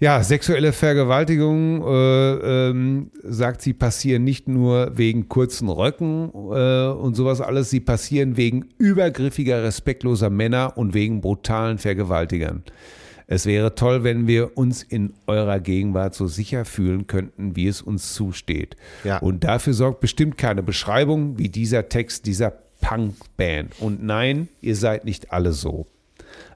Ja, sexuelle Vergewaltigungen, äh, ähm, sagt sie, passieren nicht nur wegen kurzen Röcken äh, und sowas alles, sie passieren wegen übergriffiger, respektloser Männer und wegen brutalen Vergewaltigern. Es wäre toll, wenn wir uns in eurer Gegenwart so sicher fühlen könnten, wie es uns zusteht. Ja. Und dafür sorgt bestimmt keine Beschreibung wie dieser Text dieser Punkband. Und nein, ihr seid nicht alle so.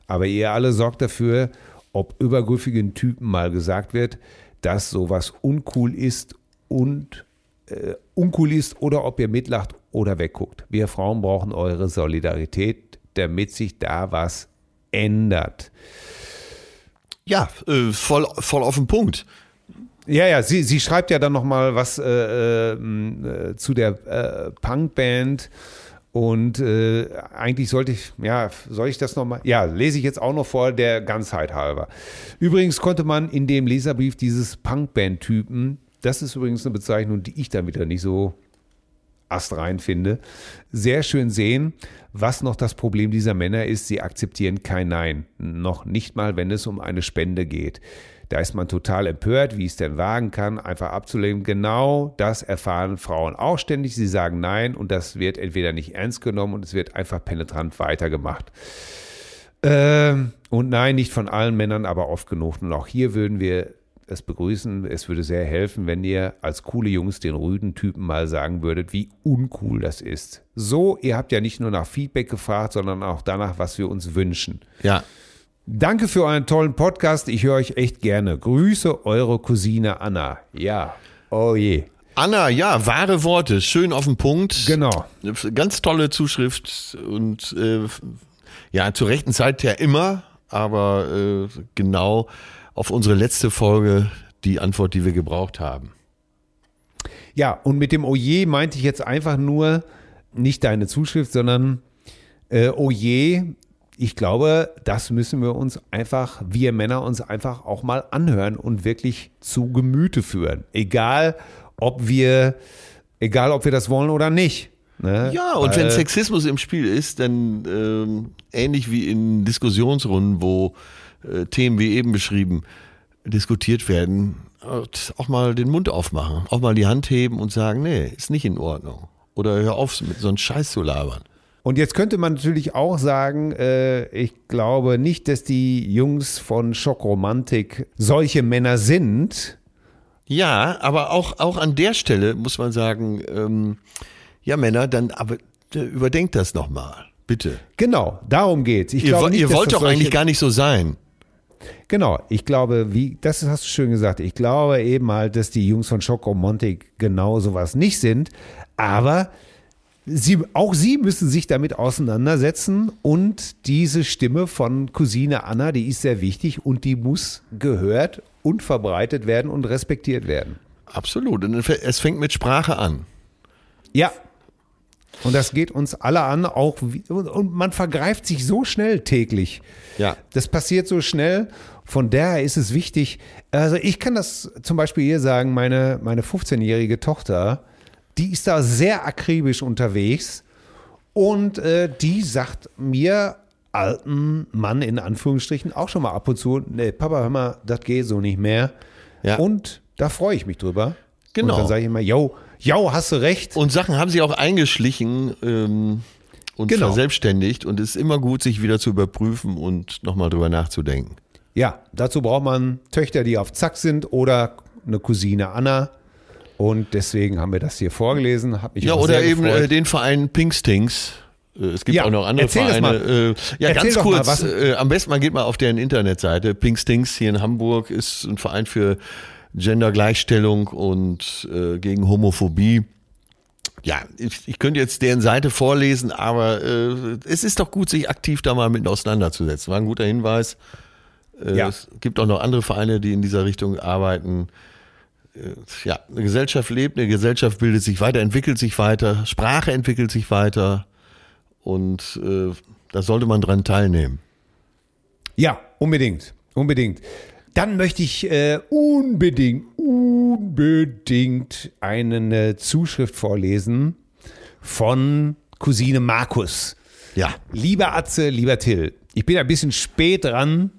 Aber ihr alle sorgt dafür, ob übergriffigen Typen mal gesagt wird, dass sowas uncool ist und äh, uncool ist oder ob ihr mitlacht oder wegguckt. Wir Frauen brauchen eure Solidarität, damit sich da was ändert. Ja, äh, voll, voll auf den Punkt. Ja, ja, sie, sie schreibt ja dann nochmal was äh, äh, zu der äh, Punkband. Und äh, eigentlich sollte ich, ja, soll ich das nochmal? Ja, lese ich jetzt auch noch vor, der Ganzheit halber. Übrigens konnte man in dem Leserbrief dieses Punkband-Typen, das ist übrigens eine Bezeichnung, die ich dann wieder nicht so astrein finde, sehr schön sehen, was noch das Problem dieser Männer ist. Sie akzeptieren kein Nein, noch nicht mal, wenn es um eine Spende geht. Da ist man total empört, wie es denn wagen kann, einfach abzulehnen. Genau das erfahren Frauen auch ständig. Sie sagen Nein und das wird entweder nicht ernst genommen und es wird einfach penetrant weitergemacht. Ähm, und nein, nicht von allen Männern, aber oft genug. Und auch hier würden wir es begrüßen. Es würde sehr helfen, wenn ihr als coole Jungs den rüden Typen mal sagen würdet, wie uncool das ist. So, ihr habt ja nicht nur nach Feedback gefragt, sondern auch danach, was wir uns wünschen. Ja. Danke für euren tollen Podcast. Ich höre euch echt gerne. Grüße eure Cousine Anna. Ja. Oh je. Anna, ja, wahre Worte, schön auf den Punkt. Genau. Ganz tolle Zuschrift und äh, ja, zur rechten Zeit ja immer, aber äh, genau auf unsere letzte Folge die Antwort, die wir gebraucht haben. Ja, und mit dem Oje meinte ich jetzt einfach nur nicht deine Zuschrift, sondern äh, Oje, ich glaube, das müssen wir uns einfach, wir Männer uns einfach auch mal anhören und wirklich zu Gemüte führen. Egal, ob wir, egal, ob wir das wollen oder nicht. Ne? Ja, und Weil- wenn Sexismus im Spiel ist, dann ähm, ähnlich wie in Diskussionsrunden, wo äh, Themen wie eben beschrieben diskutiert werden, auch mal den Mund aufmachen, auch mal die Hand heben und sagen, nee, ist nicht in Ordnung. Oder hör auf, mit so einem Scheiß zu labern. Und jetzt könnte man natürlich auch sagen, äh, ich glaube nicht, dass die Jungs von Schockromantik solche Männer sind. Ja, aber auch, auch an der Stelle muss man sagen, ähm, ja Männer, dann aber äh, überdenkt das nochmal, bitte. Genau, darum geht's. Ich Ihr, nicht, ihr wollt doch eigentlich gar nicht so sein. Genau, ich glaube, wie, das hast du schön gesagt. Ich glaube eben halt, dass die Jungs von Schockromantik genau sowas nicht sind. Aber sie, auch sie müssen sich damit auseinandersetzen und diese Stimme von Cousine Anna, die ist sehr wichtig und die muss gehört und verbreitet werden und respektiert werden. Absolut. Und es fängt mit Sprache an. Ja. Und das geht uns alle an, auch wie, und- man vergreift sich so schnell täglich. Ja. Das passiert so schnell. Von daher ist es wichtig. Also ich kann das zum Beispiel hier sagen, meine, meine 15-jährige Tochter, die ist da sehr akribisch unterwegs und äh, die sagt mir alten Mann in Anführungsstrichen auch schon mal ab und zu, nee, Papa, hör mal, das geht so nicht mehr. Ja. Und da freue ich mich drüber. Genau. Und dann sage ich immer, yo, yo, hast du recht. Und Sachen haben sie auch eingeschlichen, ähm, und Genau. verselbstständigt und es ist immer gut, sich wieder zu überprüfen und nochmal drüber nachzudenken. Ja, dazu braucht man Töchter, die auf Zack sind oder eine Cousine Anna. Und deswegen haben wir das hier vorgelesen. Hab mich Ja, oder eben gefreut. äh, den Verein Pinkstings. Äh, Es gibt Ja, auch noch andere erzähl das Vereine. mal. Äh, ja, Erzähl ganz doch mal, kurz. was- äh, am besten man geht mal auf deren Internetseite. Pinkstings hier in Hamburg ist ein Verein für Gendergleichstellung und äh, gegen Homophobie. Ja, ich, ich könnte jetzt deren Seite vorlesen, aber äh, es ist doch gut, sich aktiv da mal mit auseinanderzusetzen. War ein guter Hinweis. Äh, Ja. Es gibt auch noch andere Vereine, die in dieser Richtung arbeiten. Äh, Ja, eine Gesellschaft lebt, eine Gesellschaft bildet sich weiter, entwickelt sich weiter, Sprache entwickelt sich weiter und äh, da sollte man dran teilnehmen. Ja, unbedingt. Unbedingt. Dann möchte ich äh, unbedingt, unbedingt eine Zuschrift vorlesen von Cousine Markus. Ja, Lieber Atze, lieber Till, ich bin ein bisschen spät dran.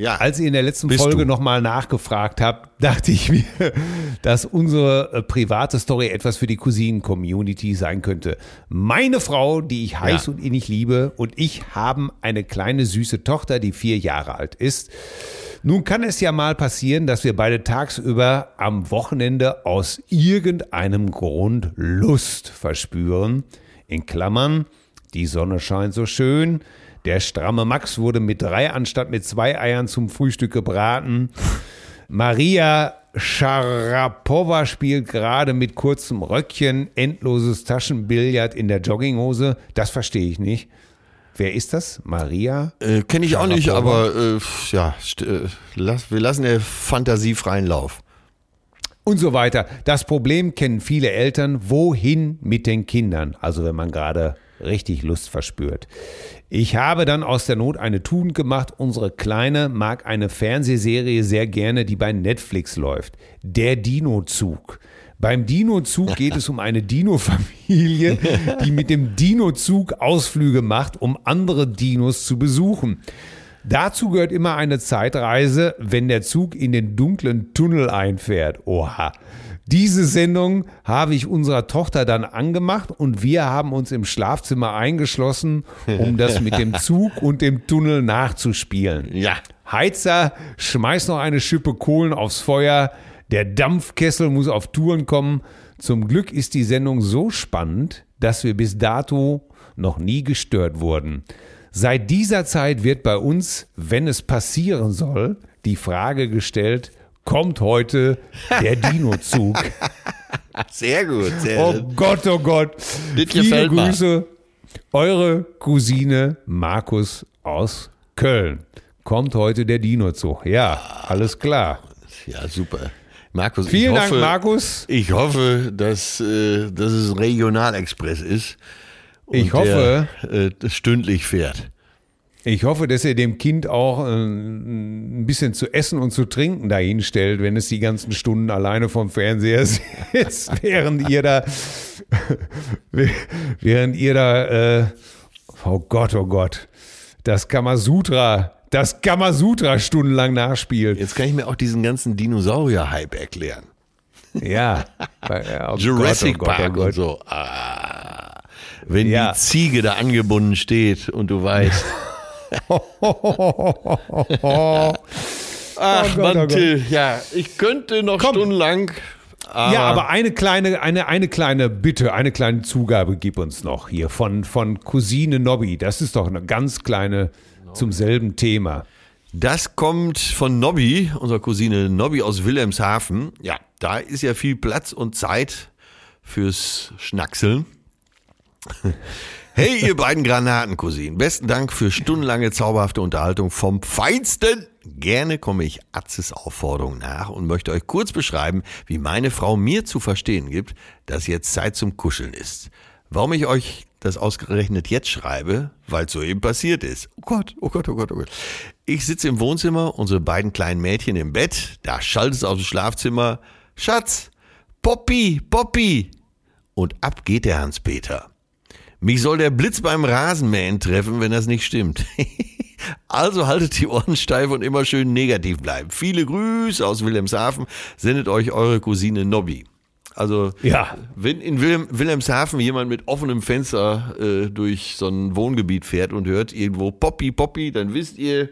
Ja. Als ihr in der letzten Bist Folge nochmal nachgefragt habt, *laughs* dachte ich mir, dass unsere äh, private Story etwas für die Cousinen-Community sein könnte. Meine Frau, die ich heiß Ja. und innig liebe, und ich haben eine kleine süße Tochter, die vier Jahre alt ist. Nun kann es ja mal passieren, dass wir beide tagsüber am Wochenende aus irgendeinem Grund Lust verspüren. In Klammern, die Sonne scheint so schön. Der stramme Max wurde mit drei anstatt mit zwei Eiern zum Frühstück gebraten. Maria Sharapova spielt gerade mit kurzem Röckchen endloses Taschenbillard in der Jogginghose. Das verstehe ich nicht. Wer ist das? Maria? äh, Kenne ich auch nicht, Sharapova. aber äh, ja, äh, lass, wir lassen der Fantasie freien Lauf. und so weiter. Das Problem kennen viele Eltern. Wohin mit den Kindern? Also wenn man gerade richtig Lust verspürt. Ich habe dann aus der Not eine Tugend gemacht. Unsere Kleine mag eine Fernsehserie sehr gerne, die bei Netflix läuft. Der Dino-Zug. Beim Dino-Zug geht es um eine Dino-Familie, *laughs* die mit dem Dino-Zug Ausflüge macht, um andere Dinos zu besuchen. Dazu gehört immer eine Zeitreise, wenn der Zug in den dunklen Tunnel einfährt. Oha. Diese Sendung habe ich unserer Tochter dann angemacht und wir haben uns im Schlafzimmer eingeschlossen, um das mit dem *laughs* Zug und dem Tunnel nachzuspielen. Ja. Heizer, schmeiß noch eine Schippe Kohlen aufs Feuer. Der Dampfkessel muss auf Touren kommen. Zum Glück ist die Sendung so spannend, dass wir bis dato noch nie gestört wurden. Seit dieser Zeit wird bei uns, wenn es passieren soll, die Frage gestellt, kommt heute der *laughs* Dino-Zug? Sehr gut. Sehr Oh Gott, oh Gott. Das Viele. Grüße. Eure Cousine Markus aus Köln. Kommt heute der Dino-Zug. Ja, alles klar. Ja, super. Markus, Vielen ich Dank, hoffe, Markus. Ich hoffe, dass, äh, dass es ein Regionalexpress ist. und Ich hoffe- Der, äh, stündlich fährt. Ich hoffe, dass ihr dem Kind auch äh, ein bisschen zu essen und zu trinken dahin stellt, wenn es die ganzen Stunden alleine vom Fernseher *laughs* sitzt, während ihr da, *laughs* während ihr da, äh, oh Gott, oh Gott, das Kamasutra, das Kamasutra stundenlang nachspielt. Jetzt kann ich mir auch diesen ganzen Dinosaurier-Hype erklären. Ja. *laughs* Oh Jurassic Gott, oh Gott, oh Park Gott. und so. Ah, wenn Ja. die Ziege da angebunden steht und du weißt. *laughs* Ach, oh Mann. Till, ja, ich könnte noch Komm. stundenlang. Aber, Ja, aber eine kleine, eine, eine kleine Bitte, eine kleine Zugabe gib uns noch hier von, von Cousine Nobby. Das ist doch eine ganz kleine zum selben Thema. Das kommt von Nobby, unserer Cousine Nobby aus Wilhelmshaven. Ja, da ist ja viel Platz und Zeit fürs Schnackseln. *laughs* Hey, ihr beiden Granatencousinen. Besten Dank für stundenlange zauberhafte Unterhaltung vom Feinsten. Gerne komme ich Atzes Aufforderung nach und möchte euch kurz beschreiben, wie meine Frau mir zu verstehen gibt, dass jetzt Zeit zum Kuscheln ist. Warum ich euch das ausgerechnet jetzt schreibe, weil es soeben passiert ist. Oh Gott, oh Gott, oh Gott, oh Gott. Ich sitze im Wohnzimmer, unsere beiden kleinen Mädchen im Bett, da schaltet es aus dem Schlafzimmer. Schatz, Poppy, Poppy. Und ab geht der Hans-Peter. Mich soll der Blitz beim Rasenmähen treffen, wenn das nicht stimmt. *laughs* also haltet die Ohren steif und immer schön negativ bleiben. Viele Grüße aus Wilhelmshaven. Sendet euch eure Cousine Nobby. Also Ja. wenn in Wilhelm, Wilhelmshaven jemand mit offenem Fenster äh, durch so ein Wohngebiet fährt und hört irgendwo Poppy, Poppy, dann wisst ihr,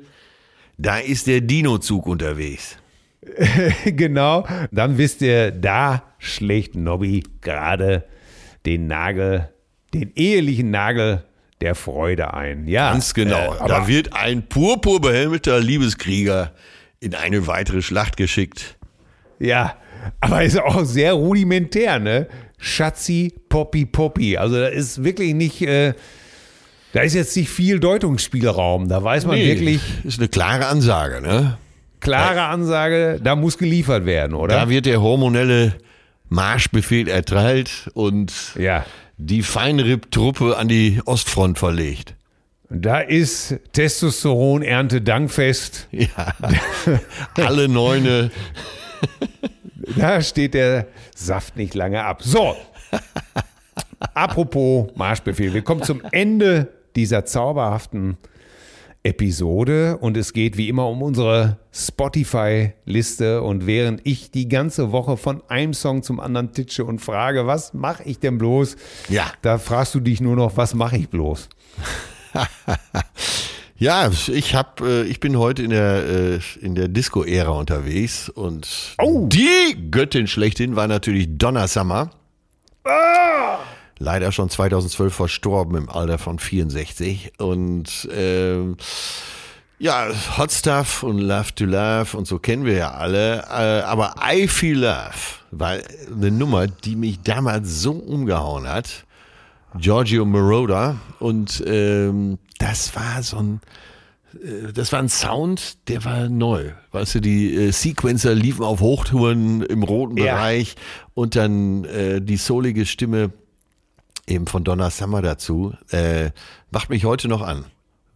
da ist der Dino-Zug unterwegs. *laughs* genau. Dann wisst ihr, da schlägt Nobby gerade den Nagel, den ehelichen Nagel der Freude ein. Ja, Ganz genau. Äh, aber da wird ein purpurbehelmter Liebeskrieger in eine weitere Schlacht geschickt. Ja, aber ist auch sehr rudimentär, ne? Schatzi, Poppy, Poppy. Also da ist wirklich nicht, äh, da ist jetzt nicht viel Deutungsspielraum. Da weiß man wirklich, ist eine klare Ansage, ne? klare Ansage, da muss geliefert werden, oder? Da wird der hormonelle Marschbefehl erteilt und ja. Die Feinripp-Truppe an die Ostfront verlegt. Da ist Testosteron Ernte Dankfest. Ja, *laughs* alle Neune. Da steht der Saft nicht lange ab. So. *laughs* Apropos Marschbefehl. Wir kommen zum Ende dieser zauberhaften Episode und es geht wie immer um unsere Spotify-Liste. Und während ich die ganze Woche von einem Song zum anderen titsche und frage, was mache ich denn bloß? Ja. Da fragst du dich nur noch, was mache ich bloß? *laughs* Ja, ich hab, äh, ich bin heute in der äh, in der Disco-Ära unterwegs und Oh. die Göttin schlechthin war natürlich Donna Summer. Leider schon 2012 verstorben im Alter von 64 und ähm, ja, Hot Stuff und Love to Love und so kennen wir ja alle, äh, aber I Feel Love war eine Nummer, die mich damals so umgehauen hat. Giorgio Moroder und ähm, das war so ein äh, das war ein Sound, der war neu. Weißt du, die äh, Sequencer liefen auf Hochtouren im roten Ja. Bereich und dann äh, die soulige Stimme eben von Donna Summer dazu. Äh, macht mich heute noch an.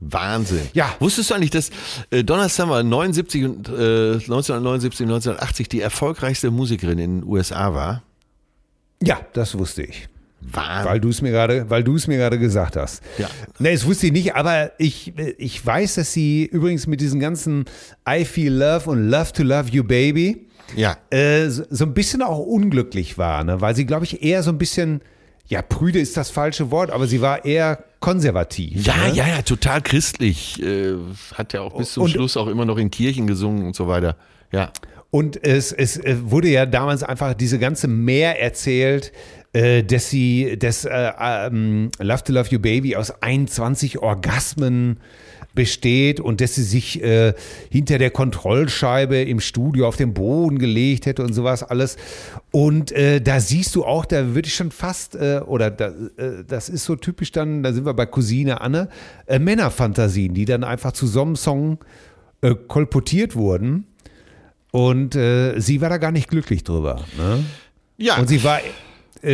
Wahnsinn. Ja. Wusstest du eigentlich, dass äh, Donna Summer 79 und, äh, 1979 und 1980 die erfolgreichste Musikerin in den USA war? Ja, das wusste ich. Wahnsinn. Weil du es mir gerade, weil du es mir gerade gesagt hast. Ja. Nee, das wusste ich nicht, aber ich, ich weiß, dass sie übrigens mit diesen ganzen I Feel Love und Love to Love You Baby Ja. äh, so so ein bisschen auch unglücklich war, ne? weil sie, glaube ich, eher so ein bisschen, ja, prüde ist das falsche Wort, aber sie war eher konservativ. Ja, ne? ja, ja, total christlich. Äh, hat ja auch bis zum Und- Schluss auch immer noch in Kirchen gesungen und so weiter. Ja. Und es, es äh, wurde ja damals einfach diese ganze Mehr erzählt, äh, dass sie, dass äh, ähm, Love to Love You Baby aus 21 Orgasmen besteht und dass sie sich äh, hinter der Kontrollscheibe im Studio auf den Boden gelegt hätte und sowas alles. Und äh, da siehst du auch, da würde ich schon fast, äh, oder da, äh, das ist so typisch dann, da sind wir bei Cousine Anne, äh, Männerfantasien, die dann einfach zu so einem Song äh, kolportiert wurden. Und sie war da gar nicht glücklich drüber. Ne? Ja. Und sie war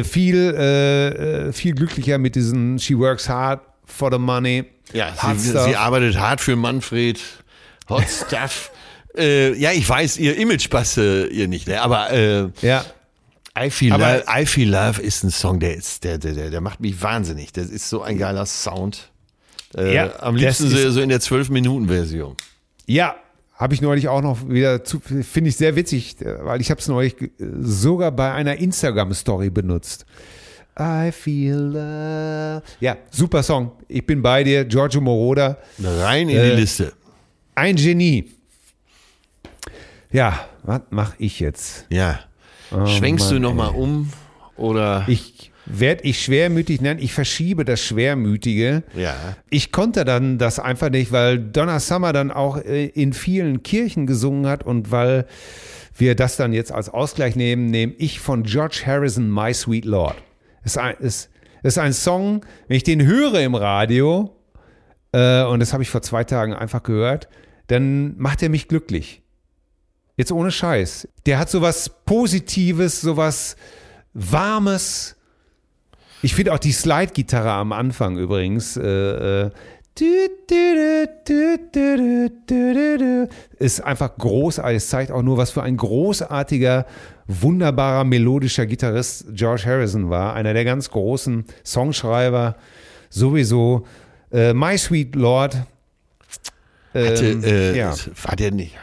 viel, äh, äh, viel glücklicher mit diesen She works hard for the money. ja hard sie, sie arbeitet hart für Manfred. Hot *laughs* Stuff. äh, ja, ich weiß, ihr Image passte ihr nicht, ne? aber äh, ja. I, Feel Aber- Love, I Feel Love ist ein Song, der, ist, der, der, der, der macht mich wahnsinnig. Das ist so ein geiler Sound. Äh, Ja, am liebsten so in der 12-Minuten-Version. Ja, habe ich neulich auch noch wieder zu, finde ich sehr witzig, weil ich habe es neulich sogar bei einer Instagram-Story benutzt. I feel love. Ja, super Song. Ich bin bei dir, Giorgio Moroder. Rein in Äh, die Liste. Ein Genie. Ja, was mache ich jetzt? Ja. Schwenkst du Mann, nochmal um oder? Ich werde ich schwermütig nennen, ich verschiebe das Schwermütige. ja. Ich konnte dann das einfach nicht, weil Donna Summer dann auch äh, in vielen Kirchen gesungen hat und weil wir das dann jetzt als Ausgleich nehmen, nehme ich von George Harrison My Sweet Lord. Ist ein, ist, ist ein Song, wenn ich den höre im Radio, äh, und das habe ich vor zwei Tagen einfach gehört, dann macht er mich glücklich. Jetzt ohne Scheiß. Der hat sowas Positives, sowas Warmes. Ich finde auch die Slide-Gitarre am Anfang übrigens. Ist einfach großartig. Es zeigt auch nur, was für ein großartiger, wunderbarer, melodischer Gitarrist George Harrison war. Einer der ganz großen Songschreiber sowieso. Äh, My Sweet Lord. Ähm, äh, ja. War der nicht?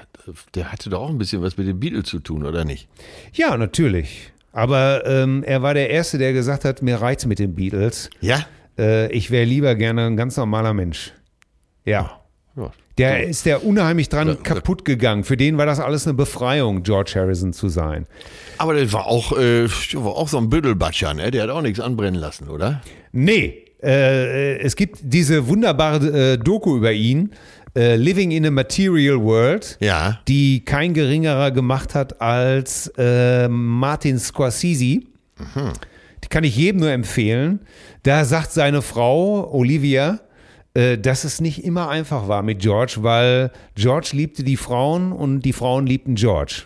Der hatte doch auch ein bisschen was mit den Beatles zu tun, oder nicht? Ja, natürlich. Aber ähm, er war der Erste, der gesagt hat, mir reicht's mit den Beatles. Ja? Äh, ich wäre lieber gerne ein ganz normaler Mensch. Ja. ja. Der ist der unheimlich dran kaputt gegangen. Für den war das alles eine Befreiung, George Harrison zu sein. Aber der war auch, äh, war auch so ein Büttelbatscher, ne? Der hat auch nichts anbrennen lassen, oder? Nee. Äh, es gibt diese wunderbare äh, Doku über ihn, äh, Living in a Material World, Ja. die kein geringerer gemacht hat als äh, Martin Scorsese. Die kann ich jedem nur empfehlen. Da sagt seine Frau, Olivia, äh, dass es nicht immer einfach war mit George, weil George liebte die Frauen und die Frauen liebten George.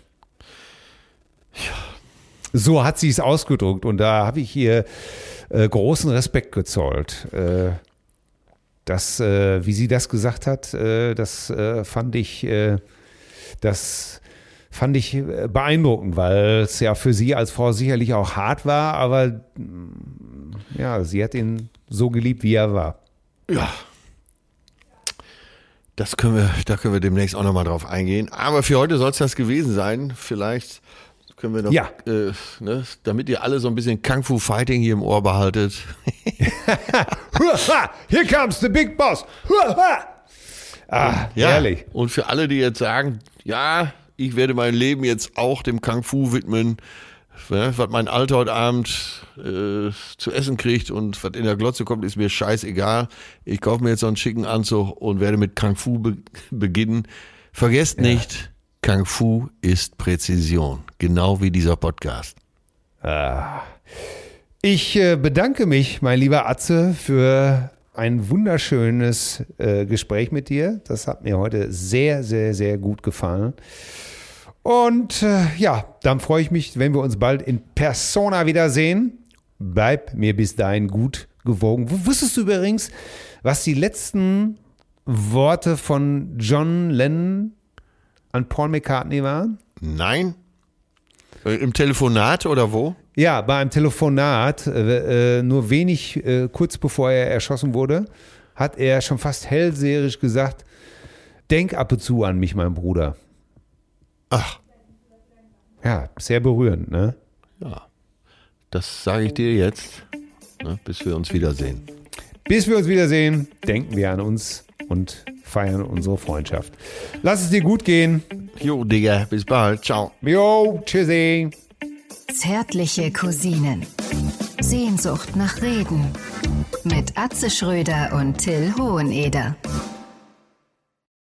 So hat sie es ausgedrückt und da habe ich ihr äh, großen Respekt gezollt. Äh, das, äh, wie sie das gesagt hat, äh, das äh, fand ich, äh, das fand ich äh, beeindruckend, weil es ja für sie als Frau sicherlich auch hart war, aber mm, ja, sie hat ihn so geliebt, wie er war. Ja. Das können wir, da können wir demnächst auch nochmal drauf eingehen. Aber für heute soll es das gewesen sein. Vielleicht können wir noch, Ja. äh, ne, damit ihr alle so ein bisschen Kung Fu Fighting hier im Ohr behaltet. *laughs* Here comes the big boss. *laughs* Ah, herrlich. Und für alle, die jetzt sagen, ja, ich werde mein Leben jetzt auch dem Kung Fu widmen, ne, was mein Alter heute Abend äh, zu essen kriegt und was in der Glotze kommt, ist mir scheißegal. Ich kaufe mir jetzt so einen schicken Anzug und werde mit Kung Fu be beginnen. Vergesst nicht, Kung Fu ist Präzision, genau wie dieser Podcast. Ich äh, bedanke mich, mein lieber Atze, für ein wunderschönes äh, Gespräch mit dir. Das hat mir heute sehr, sehr, sehr gut gefallen. Und äh, ja, dann freue ich mich, wenn wir uns bald in Persona wiedersehen. Bleib mir bis dahin gut gewogen. Wusstest du übrigens, was die letzten Worte von John Lennon an Paul McCartney waren? Nein? Äh, Im Telefonat oder wo? Ja, bei einem Telefonat, äh, äh, nur wenig äh, kurz bevor er erschossen wurde, hat er schon fast hellseherisch gesagt, denk ab und zu an mich, mein Bruder. Ach, Ja, sehr berührend, ne? ja. Das sage ich dir jetzt, ne, bis wir uns wiedersehen. Bis wir uns wiedersehen, denken wir an uns und feiern unsere Freundschaft. Lass es dir gut gehen. Jo, Digga, bis bald. Ciao. Jo, tschüssi. Zärtliche Cousinen. Sehnsucht nach Reden. Mit Atze Schröder und Till Hoheneder.